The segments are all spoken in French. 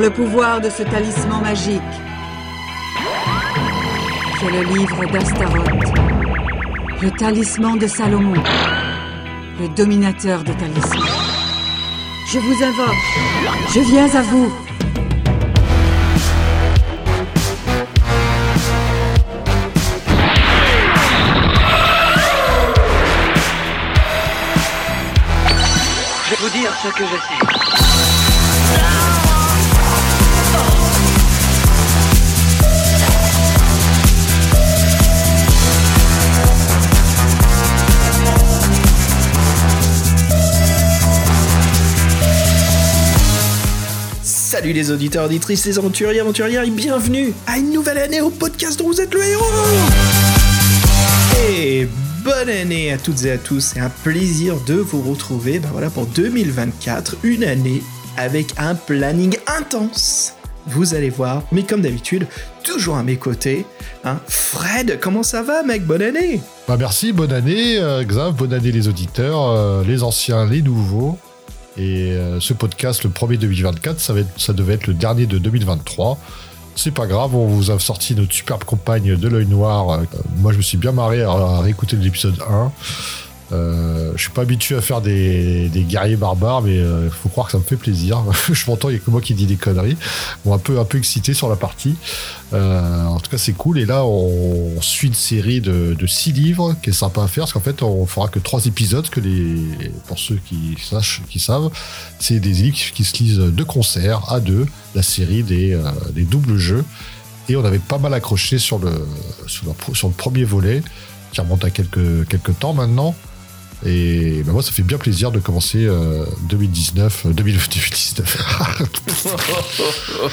le pouvoir de ce talisman magique. C'est le livre d'Astaroth, le talisman de Salomon, le dominateur des talismans. Je vous invoque, je viens à vous. Je vais vous dire ce que je sais. Salut les auditeurs, auditrices, les aventuriers, aventurières et bienvenue à une nouvelle année au podcast dont vous êtes le héros Et bonne année à toutes et à tous, c'est un plaisir de vous retrouver ben voilà, pour 2024, une année avec un planning intense. Vous allez voir, mais comme d'habitude, toujours à mes côtés, hein, Fred, comment ça va mec? Bonne année Bah merci, bonne année euh, Xav, bonne année les auditeurs, euh, les anciens, les nouveaux. Et euh, ce podcast, le premier 2024, ça, ça devait être le dernier de 2023. C'est pas grave, on vous a sorti notre superbe compagne de l'œil noir. Euh, moi, je me suis bien marré à réécouter l'épisode 1. Euh, je suis pas habitué à faire des, guerriers barbares, mais il faut croire que ça me fait plaisir. je m'entends, il y a que moi qui dis des conneries. Bon, un peu, un peu excité sur la partie. Euh, en tout cas, c'est cool. Et là, on suit une série de, six livres qui est sympa à faire, parce qu'en fait, on fera que trois épisodes. Que pour ceux qui savent, c'est des livres qui se lisent de concert à deux. La série des, euh, des doubles jeux. Et on avait pas mal accroché sur le premier volet, qui remonte à quelques temps maintenant. Et ben moi, ça fait bien plaisir de commencer euh, 2019, euh, 2000 2019.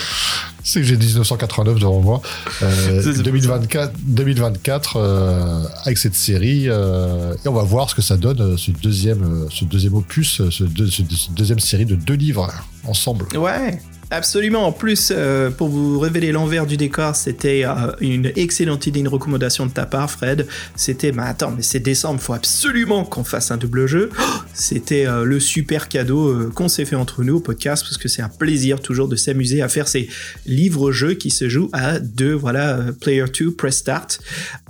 C'est que j'ai 1989 devant moi. Euh, C'est- c'est 2024, 2024 euh, avec cette série. euh, et on va voir ce que ça donne, euh, ce deuxième, euh, ce deuxième opus, euh, ce, deux- ce- ce deuxième série de deux livres ensemble. Ouais, absolument. En plus, euh, pour vous révéler l'envers du décor, c'était euh, une excellente idée, une recommandation de ta part, Fred. C'était, mais attends, mais c'est décembre, faut absolument qu'on fasse un double jeu. Oh, C'était euh, le super cadeau euh, qu'on s'est fait entre nous au podcast, parce que c'est un plaisir toujours de s'amuser à faire ces livres-jeux qui se jouent à deux, voilà, euh, Player 2, Press Start.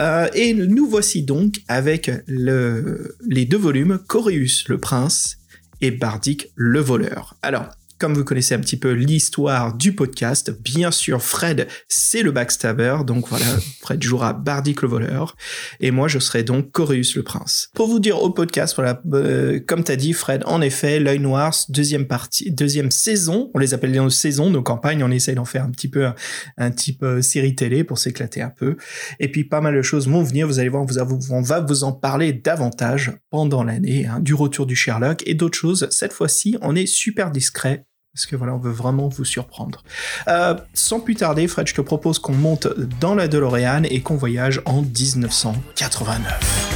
Euh, et nous voici donc avec le, les deux volumes, Coréus le prince et Bardic le voleur. Alors, comme vous connaissez un petit peu l'histoire du podcast, bien sûr, Fred, c'est le backstabber, donc voilà, Fred jouera Bardic le voleur, et moi, je serai donc Coréus le prince. Pour vous dire au podcast, voilà, euh, comme t'as dit, Fred, en effet, l'œil noir, deuxième partie, deuxième saison, on les appelle nos saisons, nos campagnes, on essaye d'en faire un petit peu un, un type euh, série télé pour s'éclater un peu, et puis pas mal de choses vont venir, vous allez voir, vous on va vous en parler davantage pendant l'année, hein, du retour du Sherlock et d'autres choses. Cette fois-ci, on est super discret. Parce que voilà, on veut vraiment vous surprendre? Euh, sans plus tarder, Fred, je te propose qu'on monte dans la DeLorean et qu'on voyage en 1989.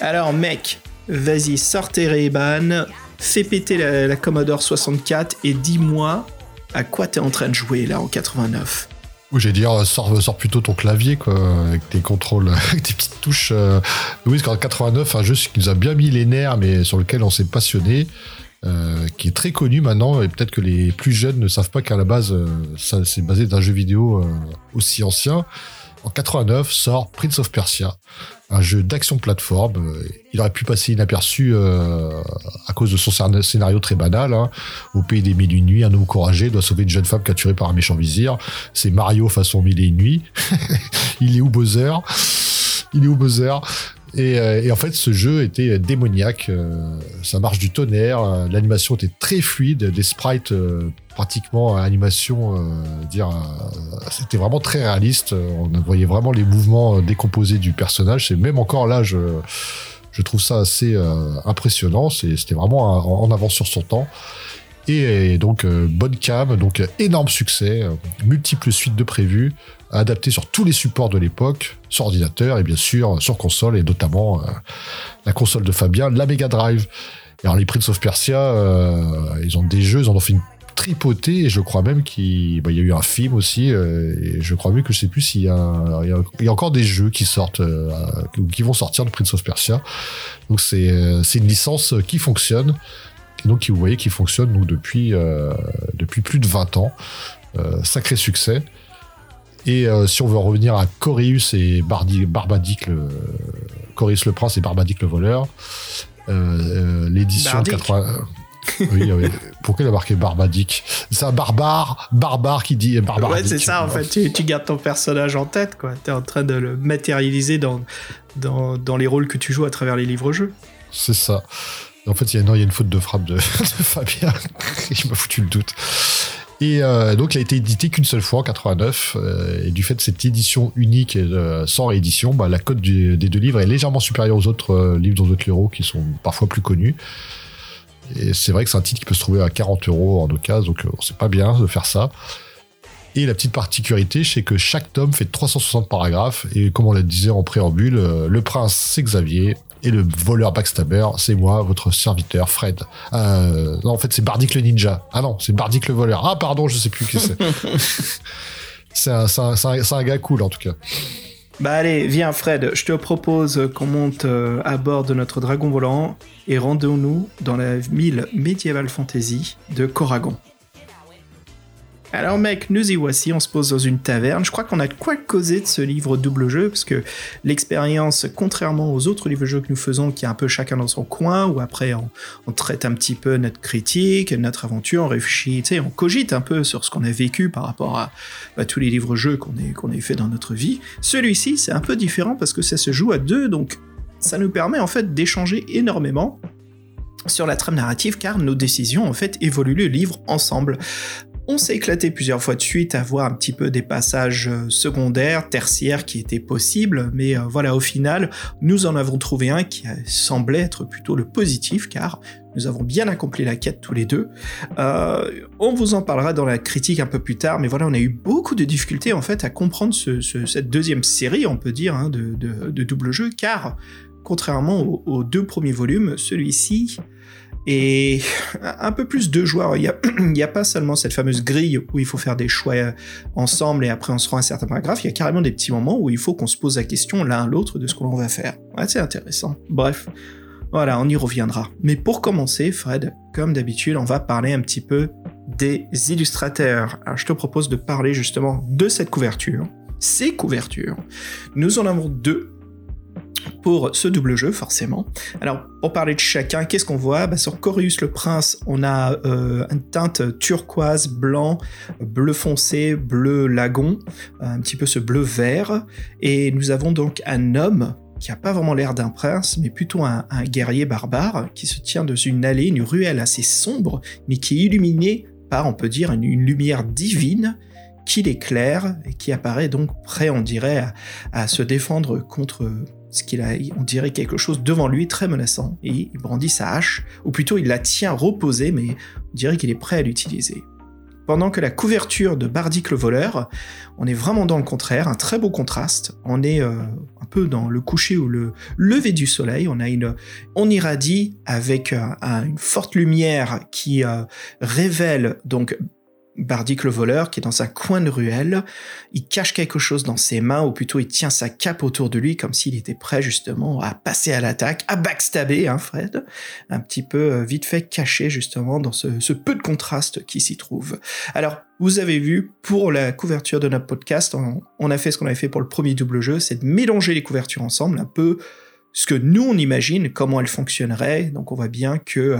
Alors, mec, vas-y, sors tes Ray-Ban, fais péter la, Commodore 64 et dis-moi à quoi t'es en train de jouer là en 89. Oui, j'allais dire, sors, sors plutôt ton clavier, quoi, avec tes contrôles, avec tes petites touches. euh. Oui, parce qu'en 89, un jeu qui nous a bien mis les nerfs, mais sur lequel on s'est passionné, euh, qui est très connu maintenant, et peut-être que les plus jeunes ne savent pas qu'à la base, euh, ça c'est basé d'un jeu vidéo euh, aussi ancien. En 89 sort Prince of Persia, un jeu d'action plateforme. Euh, Il aurait pu passer inaperçu à cause de son scén- scénario très banal. hein. Au pays des mille et une nuits, un homme courageux doit sauver une jeune femme capturée par un méchant vizir. C'est Mario façon mille et une nuits. Il est où Bowser? Il est où Bowser? Et, euh, et en fait, ce jeu était démoniaque. euh, ça marche du tonnerre. euh, L'animation était très fluide, des sprites euh, pratiquement animation. euh, euh, c'était vraiment très réaliste. euh, On voyait vraiment les mouvements euh, décomposés du personnage. Et même encore là, je, je trouve ça assez euh, impressionnant. C'était vraiment en avance sur son temps. Et, donc, euh, bonne cam, donc euh, énorme succès, euh, multiples suites de prévues, adaptées sur tous les supports de l'époque, sur ordinateur et bien sûr sur console, et notamment euh, la console de Fabien, la Mega Drive. Et alors, les Prince of Persia, euh, ils ont des jeux, ils en ont fait une tripotée, et je crois même qu'il bah, y a eu un film aussi, euh, et je crois même que je sais plus s'il y, a encore des jeux qui sortent, euh, ou qui vont sortir de Prince of Persia. Donc c'est euh, une licence qui fonctionne. donc vous voyez qui fonctionne depuis plus de 20 ans. sacré succès. Et si on veut revenir à Corius et Bardi, Barbadic, le, Corius le prince et Barbadic le voleur, l'édition 80 oui, oui. Pourquoi il a marqué Barbadic? C'est un barbare, barbare qui dit barbare. Ouais, c'est ça, en fait. Tu, gardes ton personnage en tête, quoi. T'es en train de le matérialiser dans, dans, les rôles que tu joues à travers les livres-jeux. C'est ça. En fait, il y, a, y a une faute de frappe de, Fabien. Je m'a foutu le doute. Et euh, donc, il a été édité qu'une seule fois en 89. Euh, et du fait de cette édition unique et sans réédition, bah, la cote des deux livres est légèrement supérieure aux autres euh, livres d'autres héros qui sont parfois plus connus. Et c'est vrai que c'est un titre qui peut se trouver à 40 euros en occasion, donc euh, c'est pas bien de faire ça. Et la petite particularité, c'est que chaque tome fait 360 paragraphes, et comme on l'a disait en préambule, euh, le prince c'est Xavier, et le voleur backstabber, c'est moi, votre serviteur Fred. Euh, non, en fait, c'est Bardic le ninja. Ah non, c'est Bardic le voleur. Ah pardon, je sais plus qui c'est. c'est un, un, un, gars cool en tout cas. Bah allez, viens Fred, je te propose qu'on monte euh, à bord de notre dragon volant et rendons-nous dans la ville Medieval Fantasy de Coragon. Alors mec, nous y voici, on se pose dans une taverne. Je crois qu'on a de quoi causer de ce livre double jeu, parce que l'expérience, contrairement aux autres livres jeux que nous faisons, qui est un peu chacun dans son coin, où après on, traite un petit peu notre critique, notre aventure, on réfléchit, tu sais, on cogite un peu sur ce qu'on a vécu par rapport à, tous les livres jeux qu'on ait, qu'on ait fait dans notre vie. Celui-ci, c'est un peu différent parce que ça se joue à deux, donc ça nous permet en fait d'échanger énormément sur la trame narrative car nos décisions en fait évoluent le livre ensemble. On s'est éclaté plusieurs fois de suite à voir un petit peu des passages euh, secondaires, tertiaires qui étaient possibles, mais euh, voilà, au final, nous en avons trouvé un qui semblait être plutôt le positif, car nous avons bien accompli la quête tous les deux. Euh, on vous en parlera dans la critique un peu plus tard, mais voilà, on a eu beaucoup de difficultés en fait à comprendre cette deuxième série, on peut dire, hein, de, double jeu, car contrairement aux deux premiers volumes, celui-ci et un peu plus de joueurs. Il n'y a, pas seulement cette fameuse grille où il faut faire des choix ensemble et après on se rend un certain paragraphe, il y a carrément des petits moments où il faut qu'on se pose la question l'un à l'autre de ce que l'on va faire. C'est intéressant. Bref, voilà, on y reviendra. Mais pour commencer, Fred, comme d'habitude, on va parler un petit peu des illustrateurs. Alors je te propose de parler justement de cette couverture, ces couvertures. Nous en avons deux pour ce double jeu, forcément. Alors, pour parler de chacun, qu'est-ce qu'on voit? Bah, Sur Corius le Prince, on a euh, une teinte turquoise, blanc, bleu foncé, bleu lagon, un petit peu ce bleu vert. Et nous avons donc un homme qui a pas vraiment l'air d'un prince, mais plutôt un, guerrier barbare, qui se tient dans une allée, une ruelle assez sombre, mais qui est illuminée par, on peut dire, une, lumière divine qui l'éclaire et qui apparaît donc prêt, on dirait, à se défendre contre ce qu'il a, on dirait quelque chose devant lui très menaçant, et il brandit sa hache, ou plutôt il la tient reposée, mais on dirait qu'il est prêt à l'utiliser. Pendant que la couverture de Bardic le voleur, on est vraiment dans le contraire, un très beau contraste. On est euh, un peu dans le coucher ou le lever du soleil. On a une, on irradie avec euh, une forte lumière qui euh, révèle donc Bardic le voleur qui est dans un coin de ruelle, il cache quelque chose dans ses mains, ou plutôt il tient sa cape autour de lui comme s'il était prêt justement à passer à l'attaque, à backstabber, hein Fred, un petit peu euh, vite fait caché justement dans ce, peu de contraste qui s'y trouve. Alors, vous avez vu, pour la couverture de notre podcast, on, a fait ce qu'on avait fait pour le premier double jeu, c'est de mélanger les couvertures ensemble, un peu ce que nous on imagine, comment elles fonctionneraient. Donc on voit bien que euh,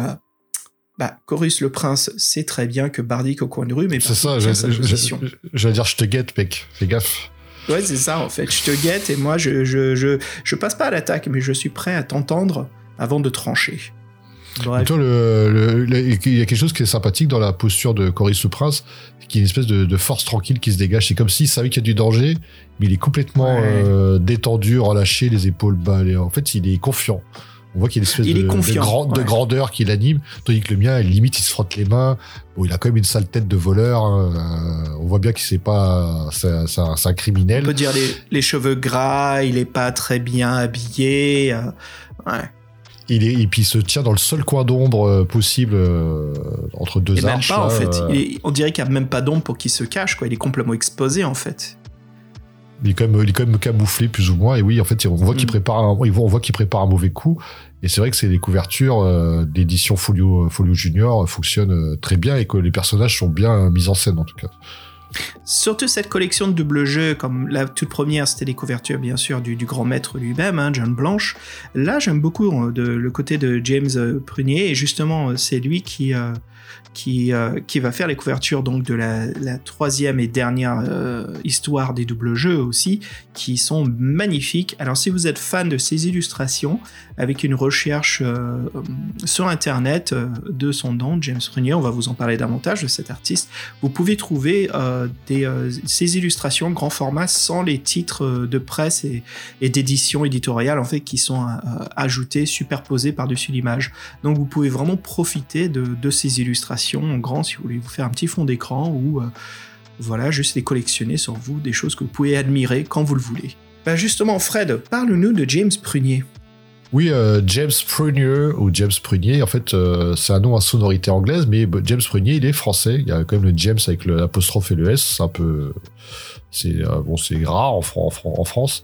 bah, Chorus le prince sait très bien que Bardic au coin de rue, mais c'est ça, j'allais dire je te guette, mec, fais gaffe. Ouais, c'est ça en fait, je te guette et moi je, je, je, je passe pas à l'attaque, mais je suis prêt à t'entendre avant de trancher. Toi, le, il y a quelque chose qui est sympathique dans la posture de Coris le Prince, qui est une espèce de, force tranquille qui se dégage. C'est comme s'il savait qu'il y a du danger, mais il est complètement euh, détendu, relâché, les épaules bas. En fait, il est confiant. On voit qu'il y a une espèce de, de, grandeur qui l'anime, tandis que le mien, limite, il se frotte les mains. Bon, il a quand même une sale tête de voleur. Hein. Euh, on voit bien qu'il sait pas, c'est un, criminel. On peut dire les, cheveux gras, il est pas très bien habillé. Euh, ouais. Il est, et puis il se tient dans le seul coin d'ombre euh, possible entre deux et arches. Même pas, en fait. on dirait qu'il n'y a même pas d'ombre pour qu'il se cache, quoi. Il est complètement exposé, en fait. Il est quand même, il est quand même camouflé plus ou moins. Et oui, en fait, on voit qu'il Mm. prépare, un, on voit qu'il prépare un mauvais coup. Et c'est vrai que c'est les couvertures euh, d'édition Folio, Folio Junior euh, fonctionnent euh, très bien et que les personnages sont bien mis en scène en tout cas. Surtout cette collection de double jeux, comme la toute première, c'était les couvertures bien sûr du, du grand maître lui-même, hein, John Blanche. Là, j'aime beaucoup de, le côté de James Prunier, et justement, c'est lui qui, euh, qui, euh, qui va faire les couvertures donc de la, troisième et dernière euh, histoire des doubles jeux aussi, qui sont magnifiques. Alors, si vous êtes fan de ces illustrations, avec une recherche euh, sur Internet de son nom, James Prunier, on va vous en parler davantage de cet artiste, vous pouvez trouver ces illustrations grand format sans les titres de presse et, et d'édition éditoriale en fait qui sont ajoutés, superposés par-dessus l'image. Donc vous pouvez vraiment profiter de, de ces illustrations en grand si vous voulez vous faire un petit fond d'écran ou euh, voilà, juste les collectionner sur vous, des choses que vous pouvez admirer quand vous le voulez. Bah justement, Fred, parle-nous de James Prunier. Oui, euh, James Prunier ou James Prunier, en fait, euh, c'est un nom à sonorité anglaise, mais bah, James Prunier, il est français. Il y a quand même le James avec l'apostrophe et le S. C'est un peu, c'est bon, rare en France.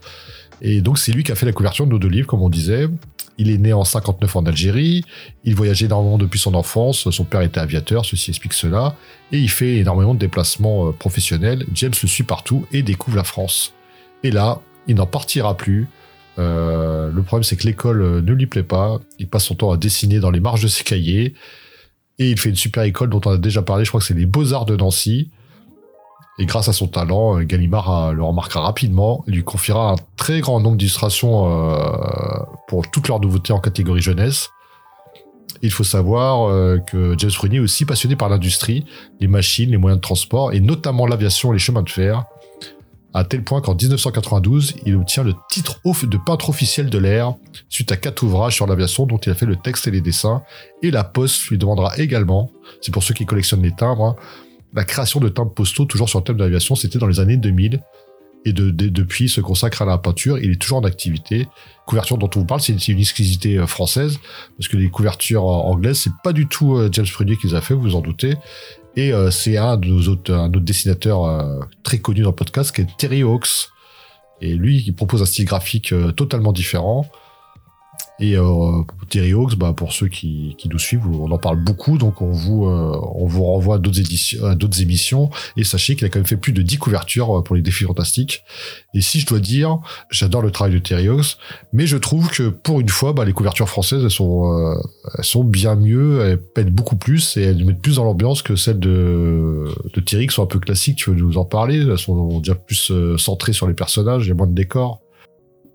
Et donc, c'est lui qui a fait la couverture de nos deux livres, comme on disait. Il est né en 59 en Algérie. Il voyageait énormément depuis son enfance. Son père était aviateur, ceci explique cela. Et il fait énormément de déplacements euh, professionnels. James le suit partout et découvre la France. Et là, il n'en partira plus. Euh, le problème, c'est que l'école euh, ne lui plaît pas. Il passe son temps à dessiner dans les marges de ses cahiers. Et il fait une super école dont on a déjà parlé. Je crois que c'est les Beaux-Arts de Nancy. Et grâce à son talent, euh, Gallimard le remarquera rapidement lui confiera un très grand nombre d'illustrations euh, pour toutes leurs nouveautés en catégorie jeunesse. Il faut savoir euh, que James Prunier est aussi passionné par l'industrie, les machines, les moyens de transport et notamment l'aviation et les chemins de fer à tel point qu'en 1992, il obtient le titre de peintre officiel de l'air suite à quatre ouvrages sur l'aviation dont il a fait le texte et les dessins. Et la Poste lui demandera également, c'est pour ceux qui collectionnent les timbres, hein, la création de timbres postaux toujours sur le thème de l'aviation, c'était dans les années 2000. Et de, de- depuis, il se consacre à la peinture. Il est toujours en activité. Couverture dont on vous parle, c'est c'est une exclusivité euh, française, parce que les couvertures euh, anglaises, c'est pas du tout euh, James Prunier qui les a fait, vous vous en doutez. Et euh, c'est un de nos autres, un autre dessinateur très connu dans le podcast, qui est Terry Hawks. Et lui, il propose un style graphique euh, totalement différent. Et euh, Terry Hawks, bah, pour ceux qui, qui nous suivent, on en parle beaucoup, donc on vous, euh, on vous renvoie à d'autres éditions, d'autres émissions. Et sachez qu'il a quand même fait plus de 10 couvertures euh, pour les défis fantastiques. Et si je dois dire, j'adore le travail de Terry Hawks, mais je trouve que pour une fois, bah, les couvertures françaises, elles sont, euh, elles sont bien mieux, elles pètent beaucoup plus et elles mettent plus dans l'ambiance que celles de, de Thierry qui sont un peu classiques. Tu veux nous en parler Elles sont déjà plus euh, centrées sur les personnages, il y a moins de décors.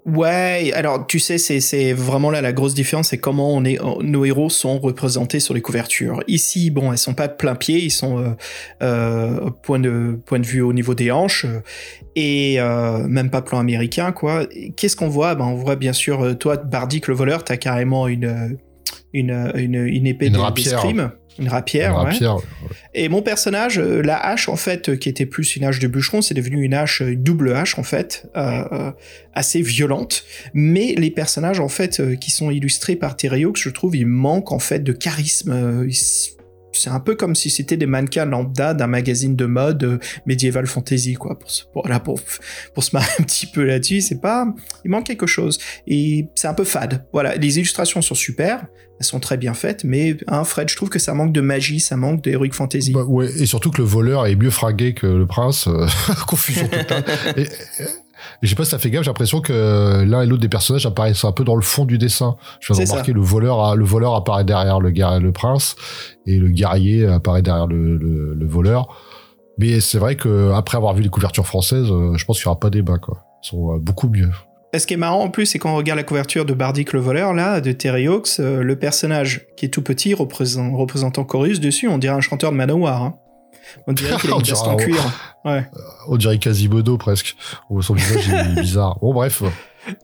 Ouais, alors tu sais, c'est, c'est vraiment là la grosse différence, c'est comment on est, nos héros sont représentés sur les couvertures. Ici, bon, elles sont pas de plein pied, ils sont euh, euh, point de point de vue au niveau des hanches et euh, même pas plan américain quoi. Qu'est-ce qu'on voit? Ben on voit bien sûr toi, Bardic le voleur, t'as carrément une une une, une épée Une de- rapière. Une rapière, ouais. Et mon personnage, euh, la hache en fait, euh, qui était plus une hache de bûcheron, c'est devenu une hache, euh, une double hache en fait, euh, assez violente. Mais les personnages en fait qui sont illustrés par Hawks, je trouve, ils manquent en fait de charisme. ils- c'est un peu comme si c'était des mannequins lambda d'un magazine de mode euh, médiéval fantasy quoi. Pour se, pour, là, pour, pour se marrer un petit peu là-dessus, c'est pas, il manque quelque chose. Et c'est un peu fade. Voilà, les illustrations sont super, elles sont très bien faites, mais hein, Fred, je trouve que ça manque de magie, ça manque d'heroic fantasy. Bah, ouais, et surtout que le voleur est mieux fringué que le prince. euh, Confusion totale. et, et- je sais pas si ça fait gaffe, j'ai l'impression que l'un et l'autre des personnages apparaissent un peu dans le fond du dessin. Je viens remarquer, le voleur, le voleur apparaît derrière le, le prince, et le guerrier apparaît derrière le, le- le voleur. Mais c'est vrai que après avoir vu les couvertures françaises, euh, je pense qu'il y aura pas débat, quoi. Ils sont euh, beaucoup mieux. Et Ce qui est marrant en plus, c'est quand on regarde la couverture de Bardic le voleur, là, de Terry Hawks, euh, le personnage qui est tout petit, représent- représentant Chorus, dessus, on dirait un chanteur de Manowar. Hein. On dirait qu'il a une veste en cuir. Ouais. On dirait Quasimodo presque. Son visage est bizarre. Bon bref.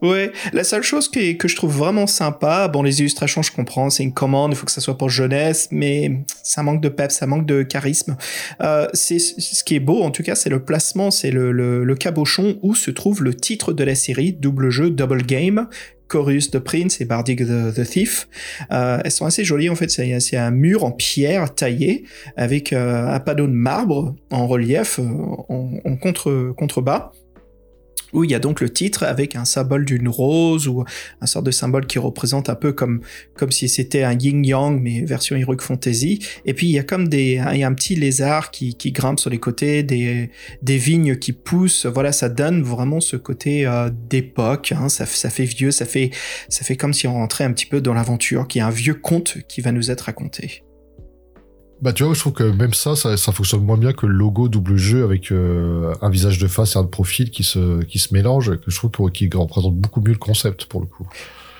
Ouais, la seule chose que je trouve vraiment sympa, bon, les illustrations, je comprends, c'est une commande, il faut que ça soit pour jeunesse, mais ça manque de pep, ça manque de charisme. Euh, c'est ce qui est beau, en tout cas, c'est le placement, c'est le, le, le cabochon où se trouve le titre de la série, double jeu, double game. Chorus the Prince et Bardic the, Thief. Euh, elles sont assez jolies en fait. C'est un mur en pierre taillé avec euh, un panneau de marbre en relief euh, en, en contre contrebas. Où il y a donc le titre avec un symbole d'une rose ou un sort de symbole qui représente un peu comme comme si c'était un yin yang mais version heroic fantasy. Et puis il y a comme des il y a un petit lézard qui, qui grimpe sur les côtés des des vignes qui poussent. Voilà ça donne vraiment ce côté euh, d'époque hein. ça ça fait vieux ça fait ça fait comme si on rentrait un petit peu dans l'aventure qui est un vieux conte qui va nous être raconté bah tu vois, je trouve que même ça, ça, fonctionne moins bien que le logo double jeu avec euh, un visage de face et un profil qui se qui se mélange, que je trouve qu'il représente beaucoup mieux le concept pour le coup.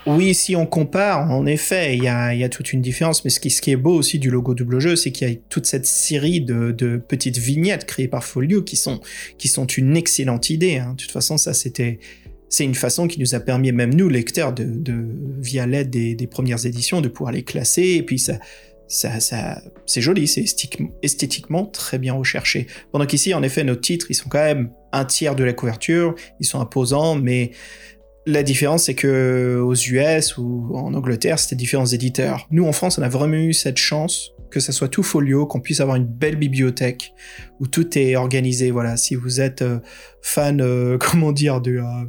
Oui, si on compare, en effet, il y a, y a toute une différence. Mais ce qui, ce qui est beau aussi du logo double jeu, c'est qu'il y a toute cette série de, de, petites vignettes créées par Folio qui sont, qui sont une excellente idée. Hein. De toute façon, ça, c'était, c'est une façon qui nous a permis, même nous, lecteurs, de, de via l'aide des, des, premières éditions, de pouvoir les classer. Et puis, ça, ça, c'est joli, c'est esthétiquement très bien recherché. Pendant qu'ici, en effet, nos titres, ils sont quand même un tiers de la couverture, ils sont imposants, mais la différence, c'est que aux US ou en Angleterre, c'était différents éditeurs. Nous, en France, on a vraiment eu cette chance que ça soit tout folio, qu'on puisse avoir une belle bibliothèque où tout est organisé. Voilà, si vous êtes euh, fan, euh, comment dire, de, euh,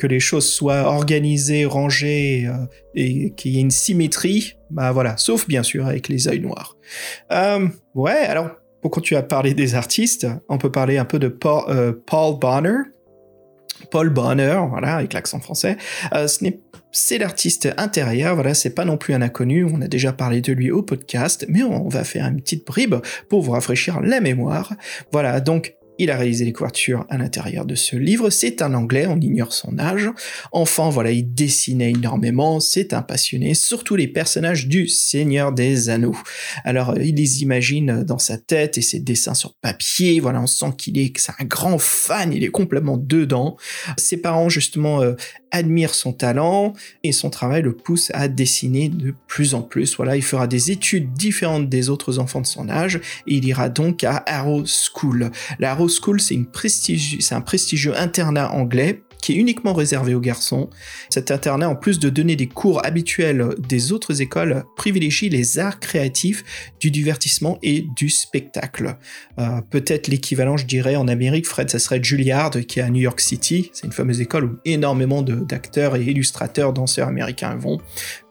que les choses soient organisées, rangées euh, et qu'il y ait une symétrie, bah voilà, sauf bien sûr avec les yeux noirs. Euh, ouais, alors pour tu as parlé des artistes, on peut parler un peu de Paul, euh, Paul Bonner. Paul Bonner, voilà, avec l'accent français. C'est l'artiste intérieur, voilà, c'est pas non plus un inconnu, on a déjà parlé de lui au podcast, mais on va faire une petite bribe pour vous rafraîchir la mémoire. Voilà, donc il a réalisé les couvertures à l'intérieur de ce livre. C'est un anglais, on ignore son âge. Enfant, voilà, il dessinait énormément. C'est un passionné, surtout les personnages du Seigneur des Anneaux. Alors, il les imagine dans sa tête et ses dessins sur papier. Voilà, on sent qu'il est, c'est un grand fan. Il est complètement dedans. Ses parents, justement, euh, admire son talent et son travail le pousse à dessiner de plus en plus. Voilà, il fera des études différentes des autres enfants de son âge et il ira donc à Arrow School. School, c'est un prestigieux internat anglais qui est uniquement réservé aux garçons. Cet internat, en plus de donner des cours habituels des autres écoles, privilégie les arts créatifs, du divertissement et du spectacle. Euh, peut-être l'équivalent, je dirais, en Amérique, Fred, ça serait Juilliard, qui est à New York City. C'est une fameuse école où énormément d'acteurs et illustrateurs, danseurs américains vont.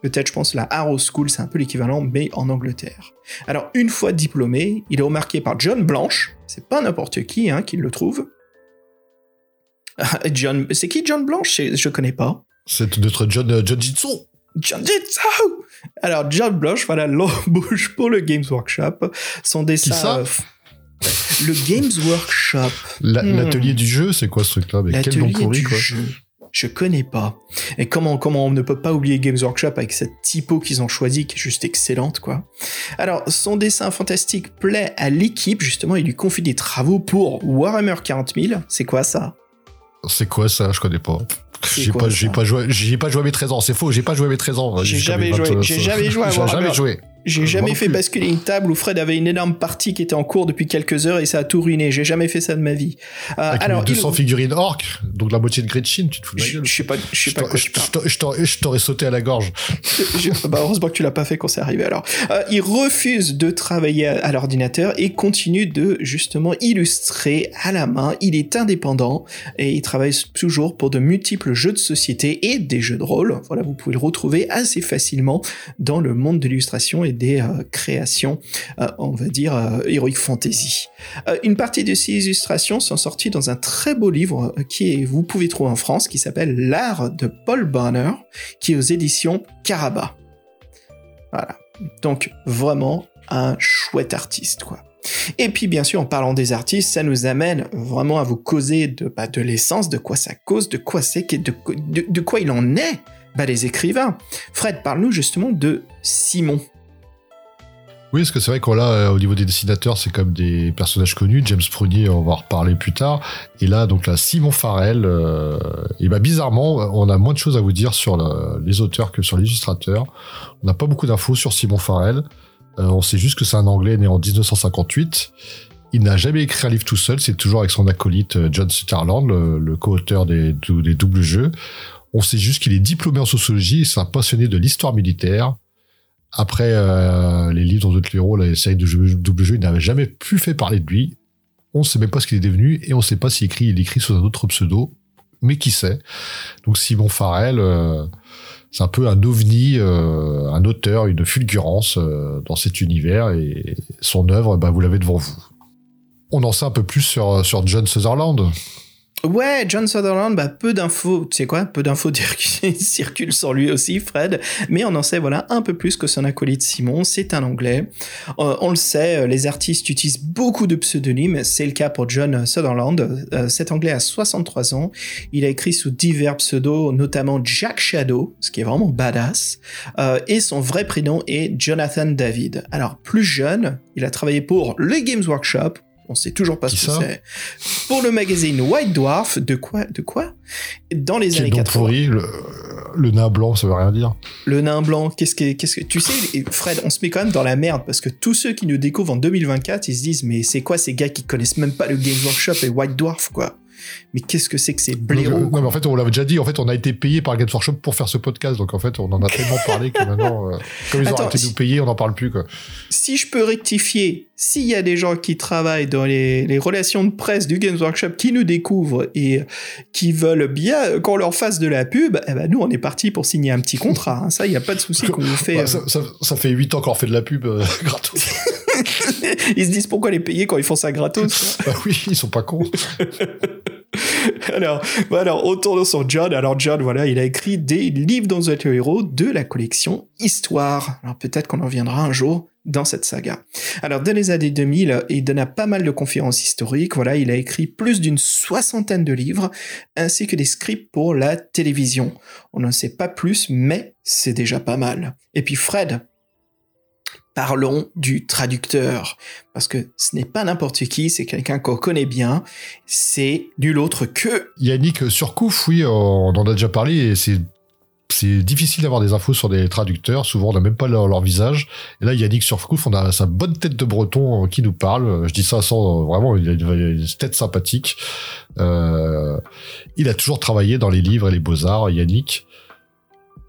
Peut-être, je pense, la Harrow School, c'est un peu l'équivalent, mais en Angleterre. Alors, une fois diplômé, il est remarqué par John Blanche, c'est pas n'importe qui hein, qui le trouve, John, c'est qui John Blanche? Je, je connais pas. C'est notre John, euh, John Jitsu. John Jitsu Alors, John Blanche, voilà, l'embauche pour le Games Workshop. Son dessin. Qui ça? Euh, le Games Workshop. Hmm. L'atelier du jeu, c'est quoi ce truc-là? Mais quel nom pourri, quoi. Jeu. Je connais pas. Et comment, comment on ne peut pas oublier Games Workshop avec cette typo qu'ils ont choisi qui est juste excellente, quoi. Alors, son dessin fantastique plaît à l'équipe, justement, il lui confie des travaux pour Warhammer 40 000. C'est quoi ça? C'est quoi ça? Je connais pas. J'ai pas, j'ai pas joué, j'ai pas joué à mes 13 ans. C'est faux, j'ai pas joué à mes 13 ans. J'ai jamais, joué, j'ai jamais joué à J'ai jamais joué. J'ai jamais fait basculer une table où Fred avait une énorme partie qui était en cours depuis quelques heures et ça a tout ruiné. J'ai jamais fait ça de ma vie. Euh, Avec alors, 200 figurines orc, donc la moitié de Gretchen, tu te fous de ma gueule. Je sais pas, je sais pas quoi. Je t'aurais sauté à la gorge. bah, heureusement que tu l'as pas fait quand c'est arrivé alors. Euh, il refuse de travailler à, l'ordinateur et continue de justement illustrer à la main. Il est indépendant et il travaille toujours pour de multiples jeux de société et des jeux de rôle. Voilà, vous pouvez le retrouver assez facilement dans le monde de l'illustration des euh, créations, euh, on va dire, euh, Heroic Fantasy. une partie de ces illustrations sont sorties dans un très beau livre qui vous pouvez trouver en France, qui s'appelle L'art de Paul Bonner, qui est aux éditions Caraba. Voilà. Donc vraiment un chouette artiste, quoi. Et puis bien sûr, en parlant des artistes, ça nous amène vraiment à vous causer de, bah, l'essence, de quoi ça cause, de quoi c'est, de, de, quoi il en est, bah, les écrivains. Fred, parle-nous justement de Simon. Oui, parce que c'est vrai qu'on là, euh, au niveau des dessinateurs, c'est comme des personnages connus. James Prunier, on va en reparler plus tard. Et là, donc là, Simon Farrell. Euh, et bah bizarrement, on a moins de choses à vous dire sur les auteurs que sur les illustrateurs. On n'a pas beaucoup d'infos sur Simon Farrell. Euh, on sait juste que c'est un Anglais né en 1958. Il n'a jamais écrit un livre tout seul. C'est toujours avec son acolyte John Sutherland, le, co-auteur des, des doubles jeux. On sait juste qu'il est diplômé en sociologie et c'est un passionné de l'histoire militaire après euh, les livres d'autres héros, la série de double jeu, il n'avait jamais pu fait parler de lui. On ne sait même pas ce qu'il est devenu et on ne sait pas s'il écrit, il écrit sous un autre pseudo. mais qui sait? Donc Simon Farrell, euh, c'est un peu un ovni, euh, un auteur, une fulgurance euh, dans cet univers et son œuvre, bah, vous l'avez devant vous. On en sait un peu plus sur, sur John Sutherland. Ouais, John Sutherland, bah, peu d'infos, tu sais quoi, peu d'infos circulent sur lui aussi, Fred, mais on en sait voilà un peu plus que son acolyte Simon, c'est un anglais. Euh, on le sait, euh, les artistes utilisent beaucoup de pseudonymes, c'est le cas pour John Sutherland. Euh, cet anglais a 63 ans, il a écrit sous divers pseudos, notamment Jack Shadow, ce qui est vraiment badass, et son vrai prénom est Jonathan David. Alors, plus jeune, il a travaillé pour le Games Workshop, on sait toujours pas ce que c'est. Pour le magazine White Dwarf, de quoi, de quoi? Dans les années 80. Pourri, le, le, nain blanc, ça veut rien dire. Le nain blanc, qu'est-ce que, qu'est-ce que, tu sais, Fred, on se met quand même dans la merde parce que tous ceux qui nous découvrent en 2024, ils se disent, mais c'est quoi ces gars qui connaissent même pas le Games Workshop et White Dwarf, quoi? Mais qu'est-ce que c'est que ces blaireaux Non, mais en fait, on l'avait déjà dit. En fait, on a été payé par Games Workshop pour faire ce podcast. Donc, en fait, on en a tellement parlé que maintenant, euh, comme ils ont arrêté de nous payer, on n'en parle plus. Quoi. Si je peux rectifier, s'il y a des gens qui travaillent dans les, les, relations de presse du Games Workshop qui nous découvrent et qui veulent bien qu'on leur fasse de la pub, eh ben nous, on est parti pour signer un petit contrat. Hein. Ça, il n'y a pas de souci qu'on nous fait. Bah, ça, ça, ça, fait 8 ans qu'on leur fait de la pub euh, gratos. ils se disent pourquoi les payer quand ils font ça gratos. bah oui, ils sont pas cons. alors, voilà, on tourne sur John. Alors John, voilà, il a écrit des livres un héros de la collection Histoire. Alors peut-être qu'on en viendra un jour dans cette saga. Alors, dans les années 2000, il donna pas mal de conférences historiques. Voilà, il a écrit plus d'une soixantaine de livres, ainsi que des scripts pour la télévision. On n'en sait pas plus, mais c'est déjà pas mal. Et puis Fred, parlons du traducteur. Parce que ce n'est pas n'importe qui, c'est quelqu'un qu'on connaît bien. C'est nul autre que... Yannick Surcouf, oui, on en a déjà parlé et c'est difficile d'avoir des infos sur des traducteurs. Souvent, on n'a même pas leur, visage. Et là, Yannick Surcouf, on a sa bonne tête de breton euh, qui nous parle. Je dis ça sans vraiment, il a une, tête sympathique. Euh, il a toujours travaillé dans les livres et les beaux-arts, Yannick.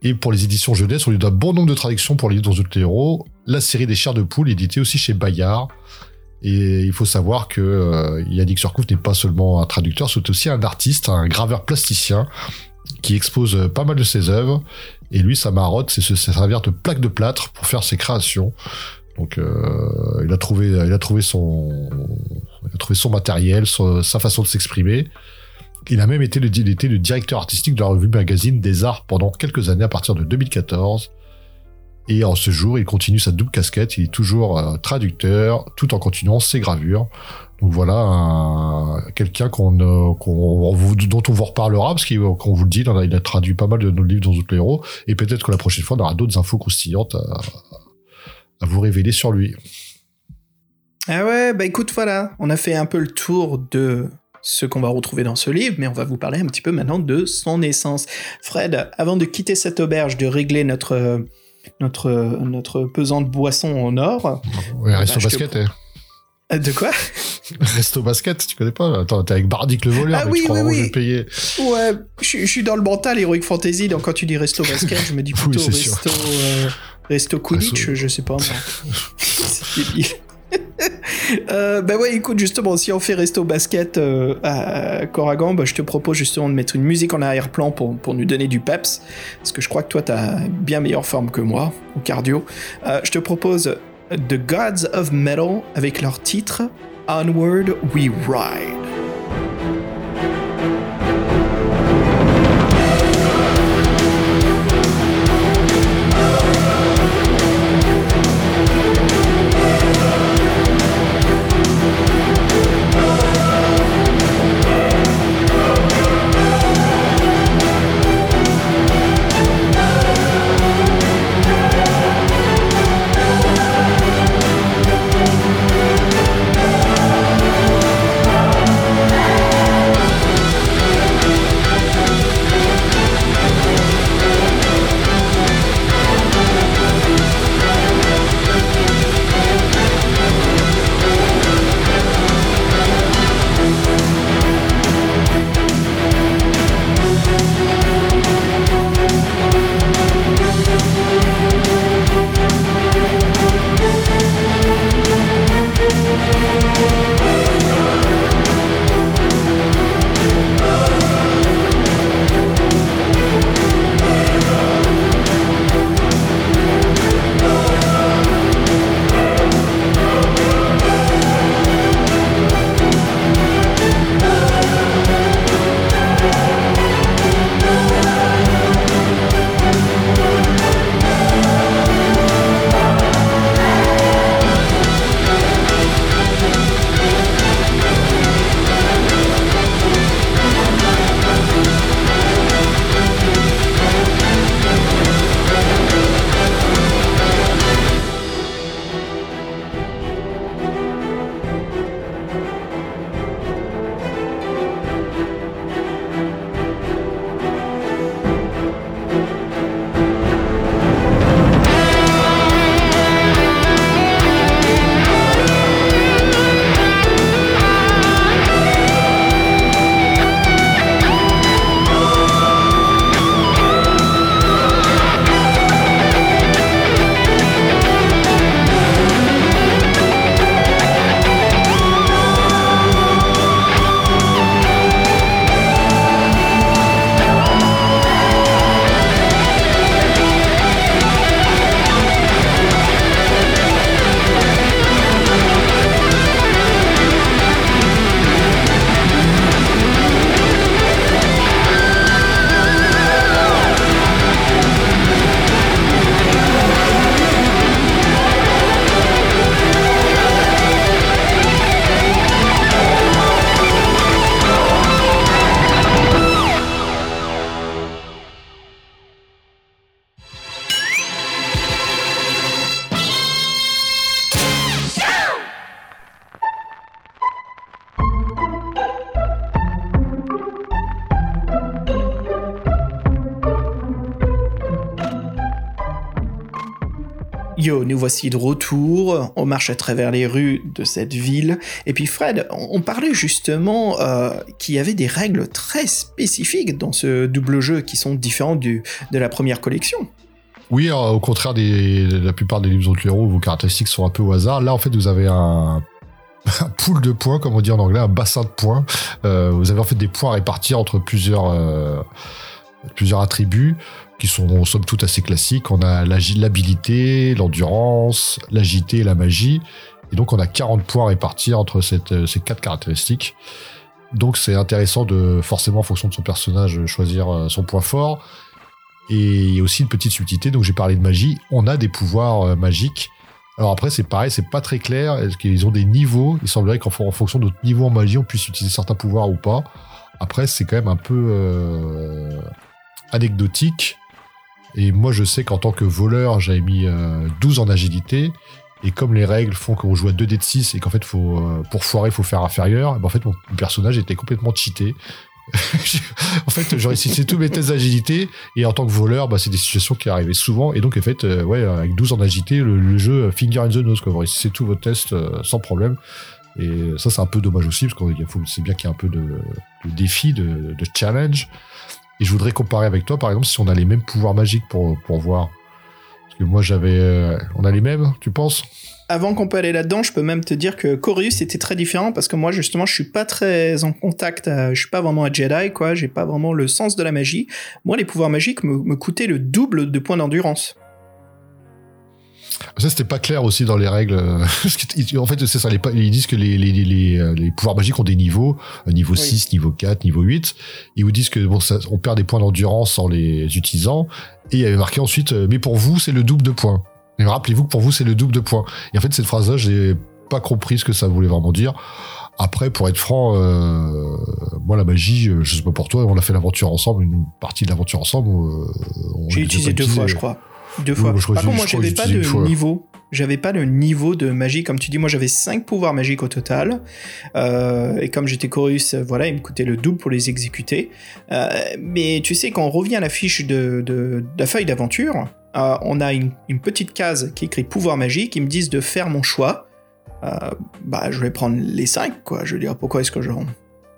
Et pour les éditions jeunesse, on lui donne bon nombre de traductions pour les livres dans les. La série des chairs de poule, éditée aussi chez Bayard. Et il faut savoir que euh, Yannick Surcouf n'est pas seulement un traducteur, c'est aussi un artiste, un graveur plasticien qui expose pas mal de ses œuvres. Et lui, sa marotte, c'est se servir de plaques de plâtre pour faire ses créations. Donc, euh, il a trouvé, son, matériel, sa façon de s'exprimer. Il a même été le directeur artistique de la revue magazine des arts pendant quelques années à partir de 2014. Et en ce jour, il continue sa double casquette. Il est toujours euh, traducteur, tout en continuant ses gravures. Donc voilà, quelqu'un euh, dont on vous reparlera, parce qu'on vous le dit, il a, traduit pas mal de nos livres dans d'autres héros. Et peut-être que la prochaine fois, on aura d'autres infos croustillantes à, à vous révéler sur lui. Ah ouais, bah écoute, voilà, on a fait un peu le tour de ce qu'on va retrouver dans ce livre, mais on va vous parler un petit peu maintenant de son essence. Fred, avant de quitter cette auberge, de régler notre, notre, notre pesante boisson en or. Ouais, reste au basket. Eh. Euh, de quoi Resto basket, tu connais pas Attends, t'es avec Bardic le voleur, ah, oui, tu oui, oui. payer. Ouais, je, suis dans le mental Heroic Fantasy, donc quand tu dis Resto basket, je me dis plutôt Resto, euh, resto Quidditch, je sais pas. euh, bah ouais, écoute, justement, si on fait resto basket euh, à Coragan, bah, je te propose justement de mettre une musique en arrière-plan pour, pour nous donner du peps. Parce que je crois que toi, t'as bien meilleure forme que moi au cardio. Euh, je te propose The Gods of Metal avec leur titre Onward We Ride. Nous voici de retour. On marche à travers les rues de cette ville. Et puis Fred, on parlait justement euh, qu'il y avait des règles très spécifiques dans ce double jeu qui sont différentes du, de la première collection. Oui, euh, au contraire de la plupart des livres de héros, vos caractéristiques sont un peu au hasard. Là, en fait, vous avez un, pool de points, comme on dit en anglais, un bassin de points. Euh, vous avez en fait des points à répartir entre plusieurs, plusieurs attributs qui sont somme toute assez classiques. On a l'habilité, l'endurance, l'agité et la magie. Et donc on a 40 points à répartir entre cette, ces quatre caractéristiques. Donc c'est intéressant de forcément en fonction de son personnage choisir euh, son point fort. Et il y a aussi une petite subtilité, donc j'ai parlé de magie. On a des pouvoirs euh, magiques. Alors après c'est pareil, c'est pas très clair. Est-ce qu'ils ont des niveaux? Il semblerait qu'en fonction de notre niveau en magie, on puisse utiliser certains pouvoirs ou pas. Après c'est quand même un peu euh, anecdotique. Et moi, je sais qu'en tant que voleur, j'avais mis 12 en agilité. Et comme les règles font qu'on joue à 2 dés de 6 et qu'en fait, faut, euh, pour foirer, il faut faire inférieur, ben en fait, mon personnage était complètement cheaté. en fait, je réussissais tous mes tests d'agilité et en tant que voleur, bah, c'est des situations qui arrivaient souvent. Et donc, en fait, euh, ouais, avec 12 en agilité, le, jeu finger in the nose, quoi. Vous réussissez tous vos tests euh, sans problème. Et ça, c'est un peu dommage aussi, parce que c'est bien qu'il y ait un peu de, de défi, de, de challenge. Et je voudrais comparer avec toi, par exemple, si on a les mêmes pouvoirs magiques pour, voir. Parce que moi, j'avais. euh, on a les mêmes, tu penses? Avant qu'on peut aller là-dedans, je peux même te dire que Corius était très différent parce que moi, justement, je suis pas très en contact, euh, je suis pas vraiment un Jedi, quoi, j'ai pas vraiment le sens de la magie. Moi, les pouvoirs magiques me coûtaient le double de points d'endurance. Ça, c'était pas clair aussi dans les règles. Que, en fait, c'est ça. les ils disent que les, les, les, les, euh, les pouvoirs magiques ont des niveaux, euh, niveau 6, niveau 4, niveau 8. Ils vous disent que bon, ça, on perd des points d'endurance en les utilisant. Et il y avait marqué ensuite, euh, mais pour vous, c'est le double de points. Mais rappelez-vous que pour vous, c'est le double de points. Et en fait, cette phrase-là, j'ai pas compris ce que ça voulait vraiment dire. Après, pour être franc, euh, moi, la magie, euh, je sais pas pour toi, on a fait l'aventure ensemble, une partie de l'aventure ensemble. euh, on J'ai utilisé deux fois, je crois. Deux fois. Par contre, moi, j'avais pas de niveau. J'avais pas le niveau de magie, comme tu dis. Moi, j'avais cinq pouvoirs magiques au total. Euh, et comme j'étais chorus, euh, voilà, il me coûtait le double pour les exécuter. Euh, mais tu sais, quand on revient à la fiche de, de, de la feuille d'aventure, euh, on a une, une petite case qui écrit pouvoir magique. Ils me disent de faire mon choix. Bah, je vais prendre les cinq, quoi. Je veux dire, pourquoi est-ce que je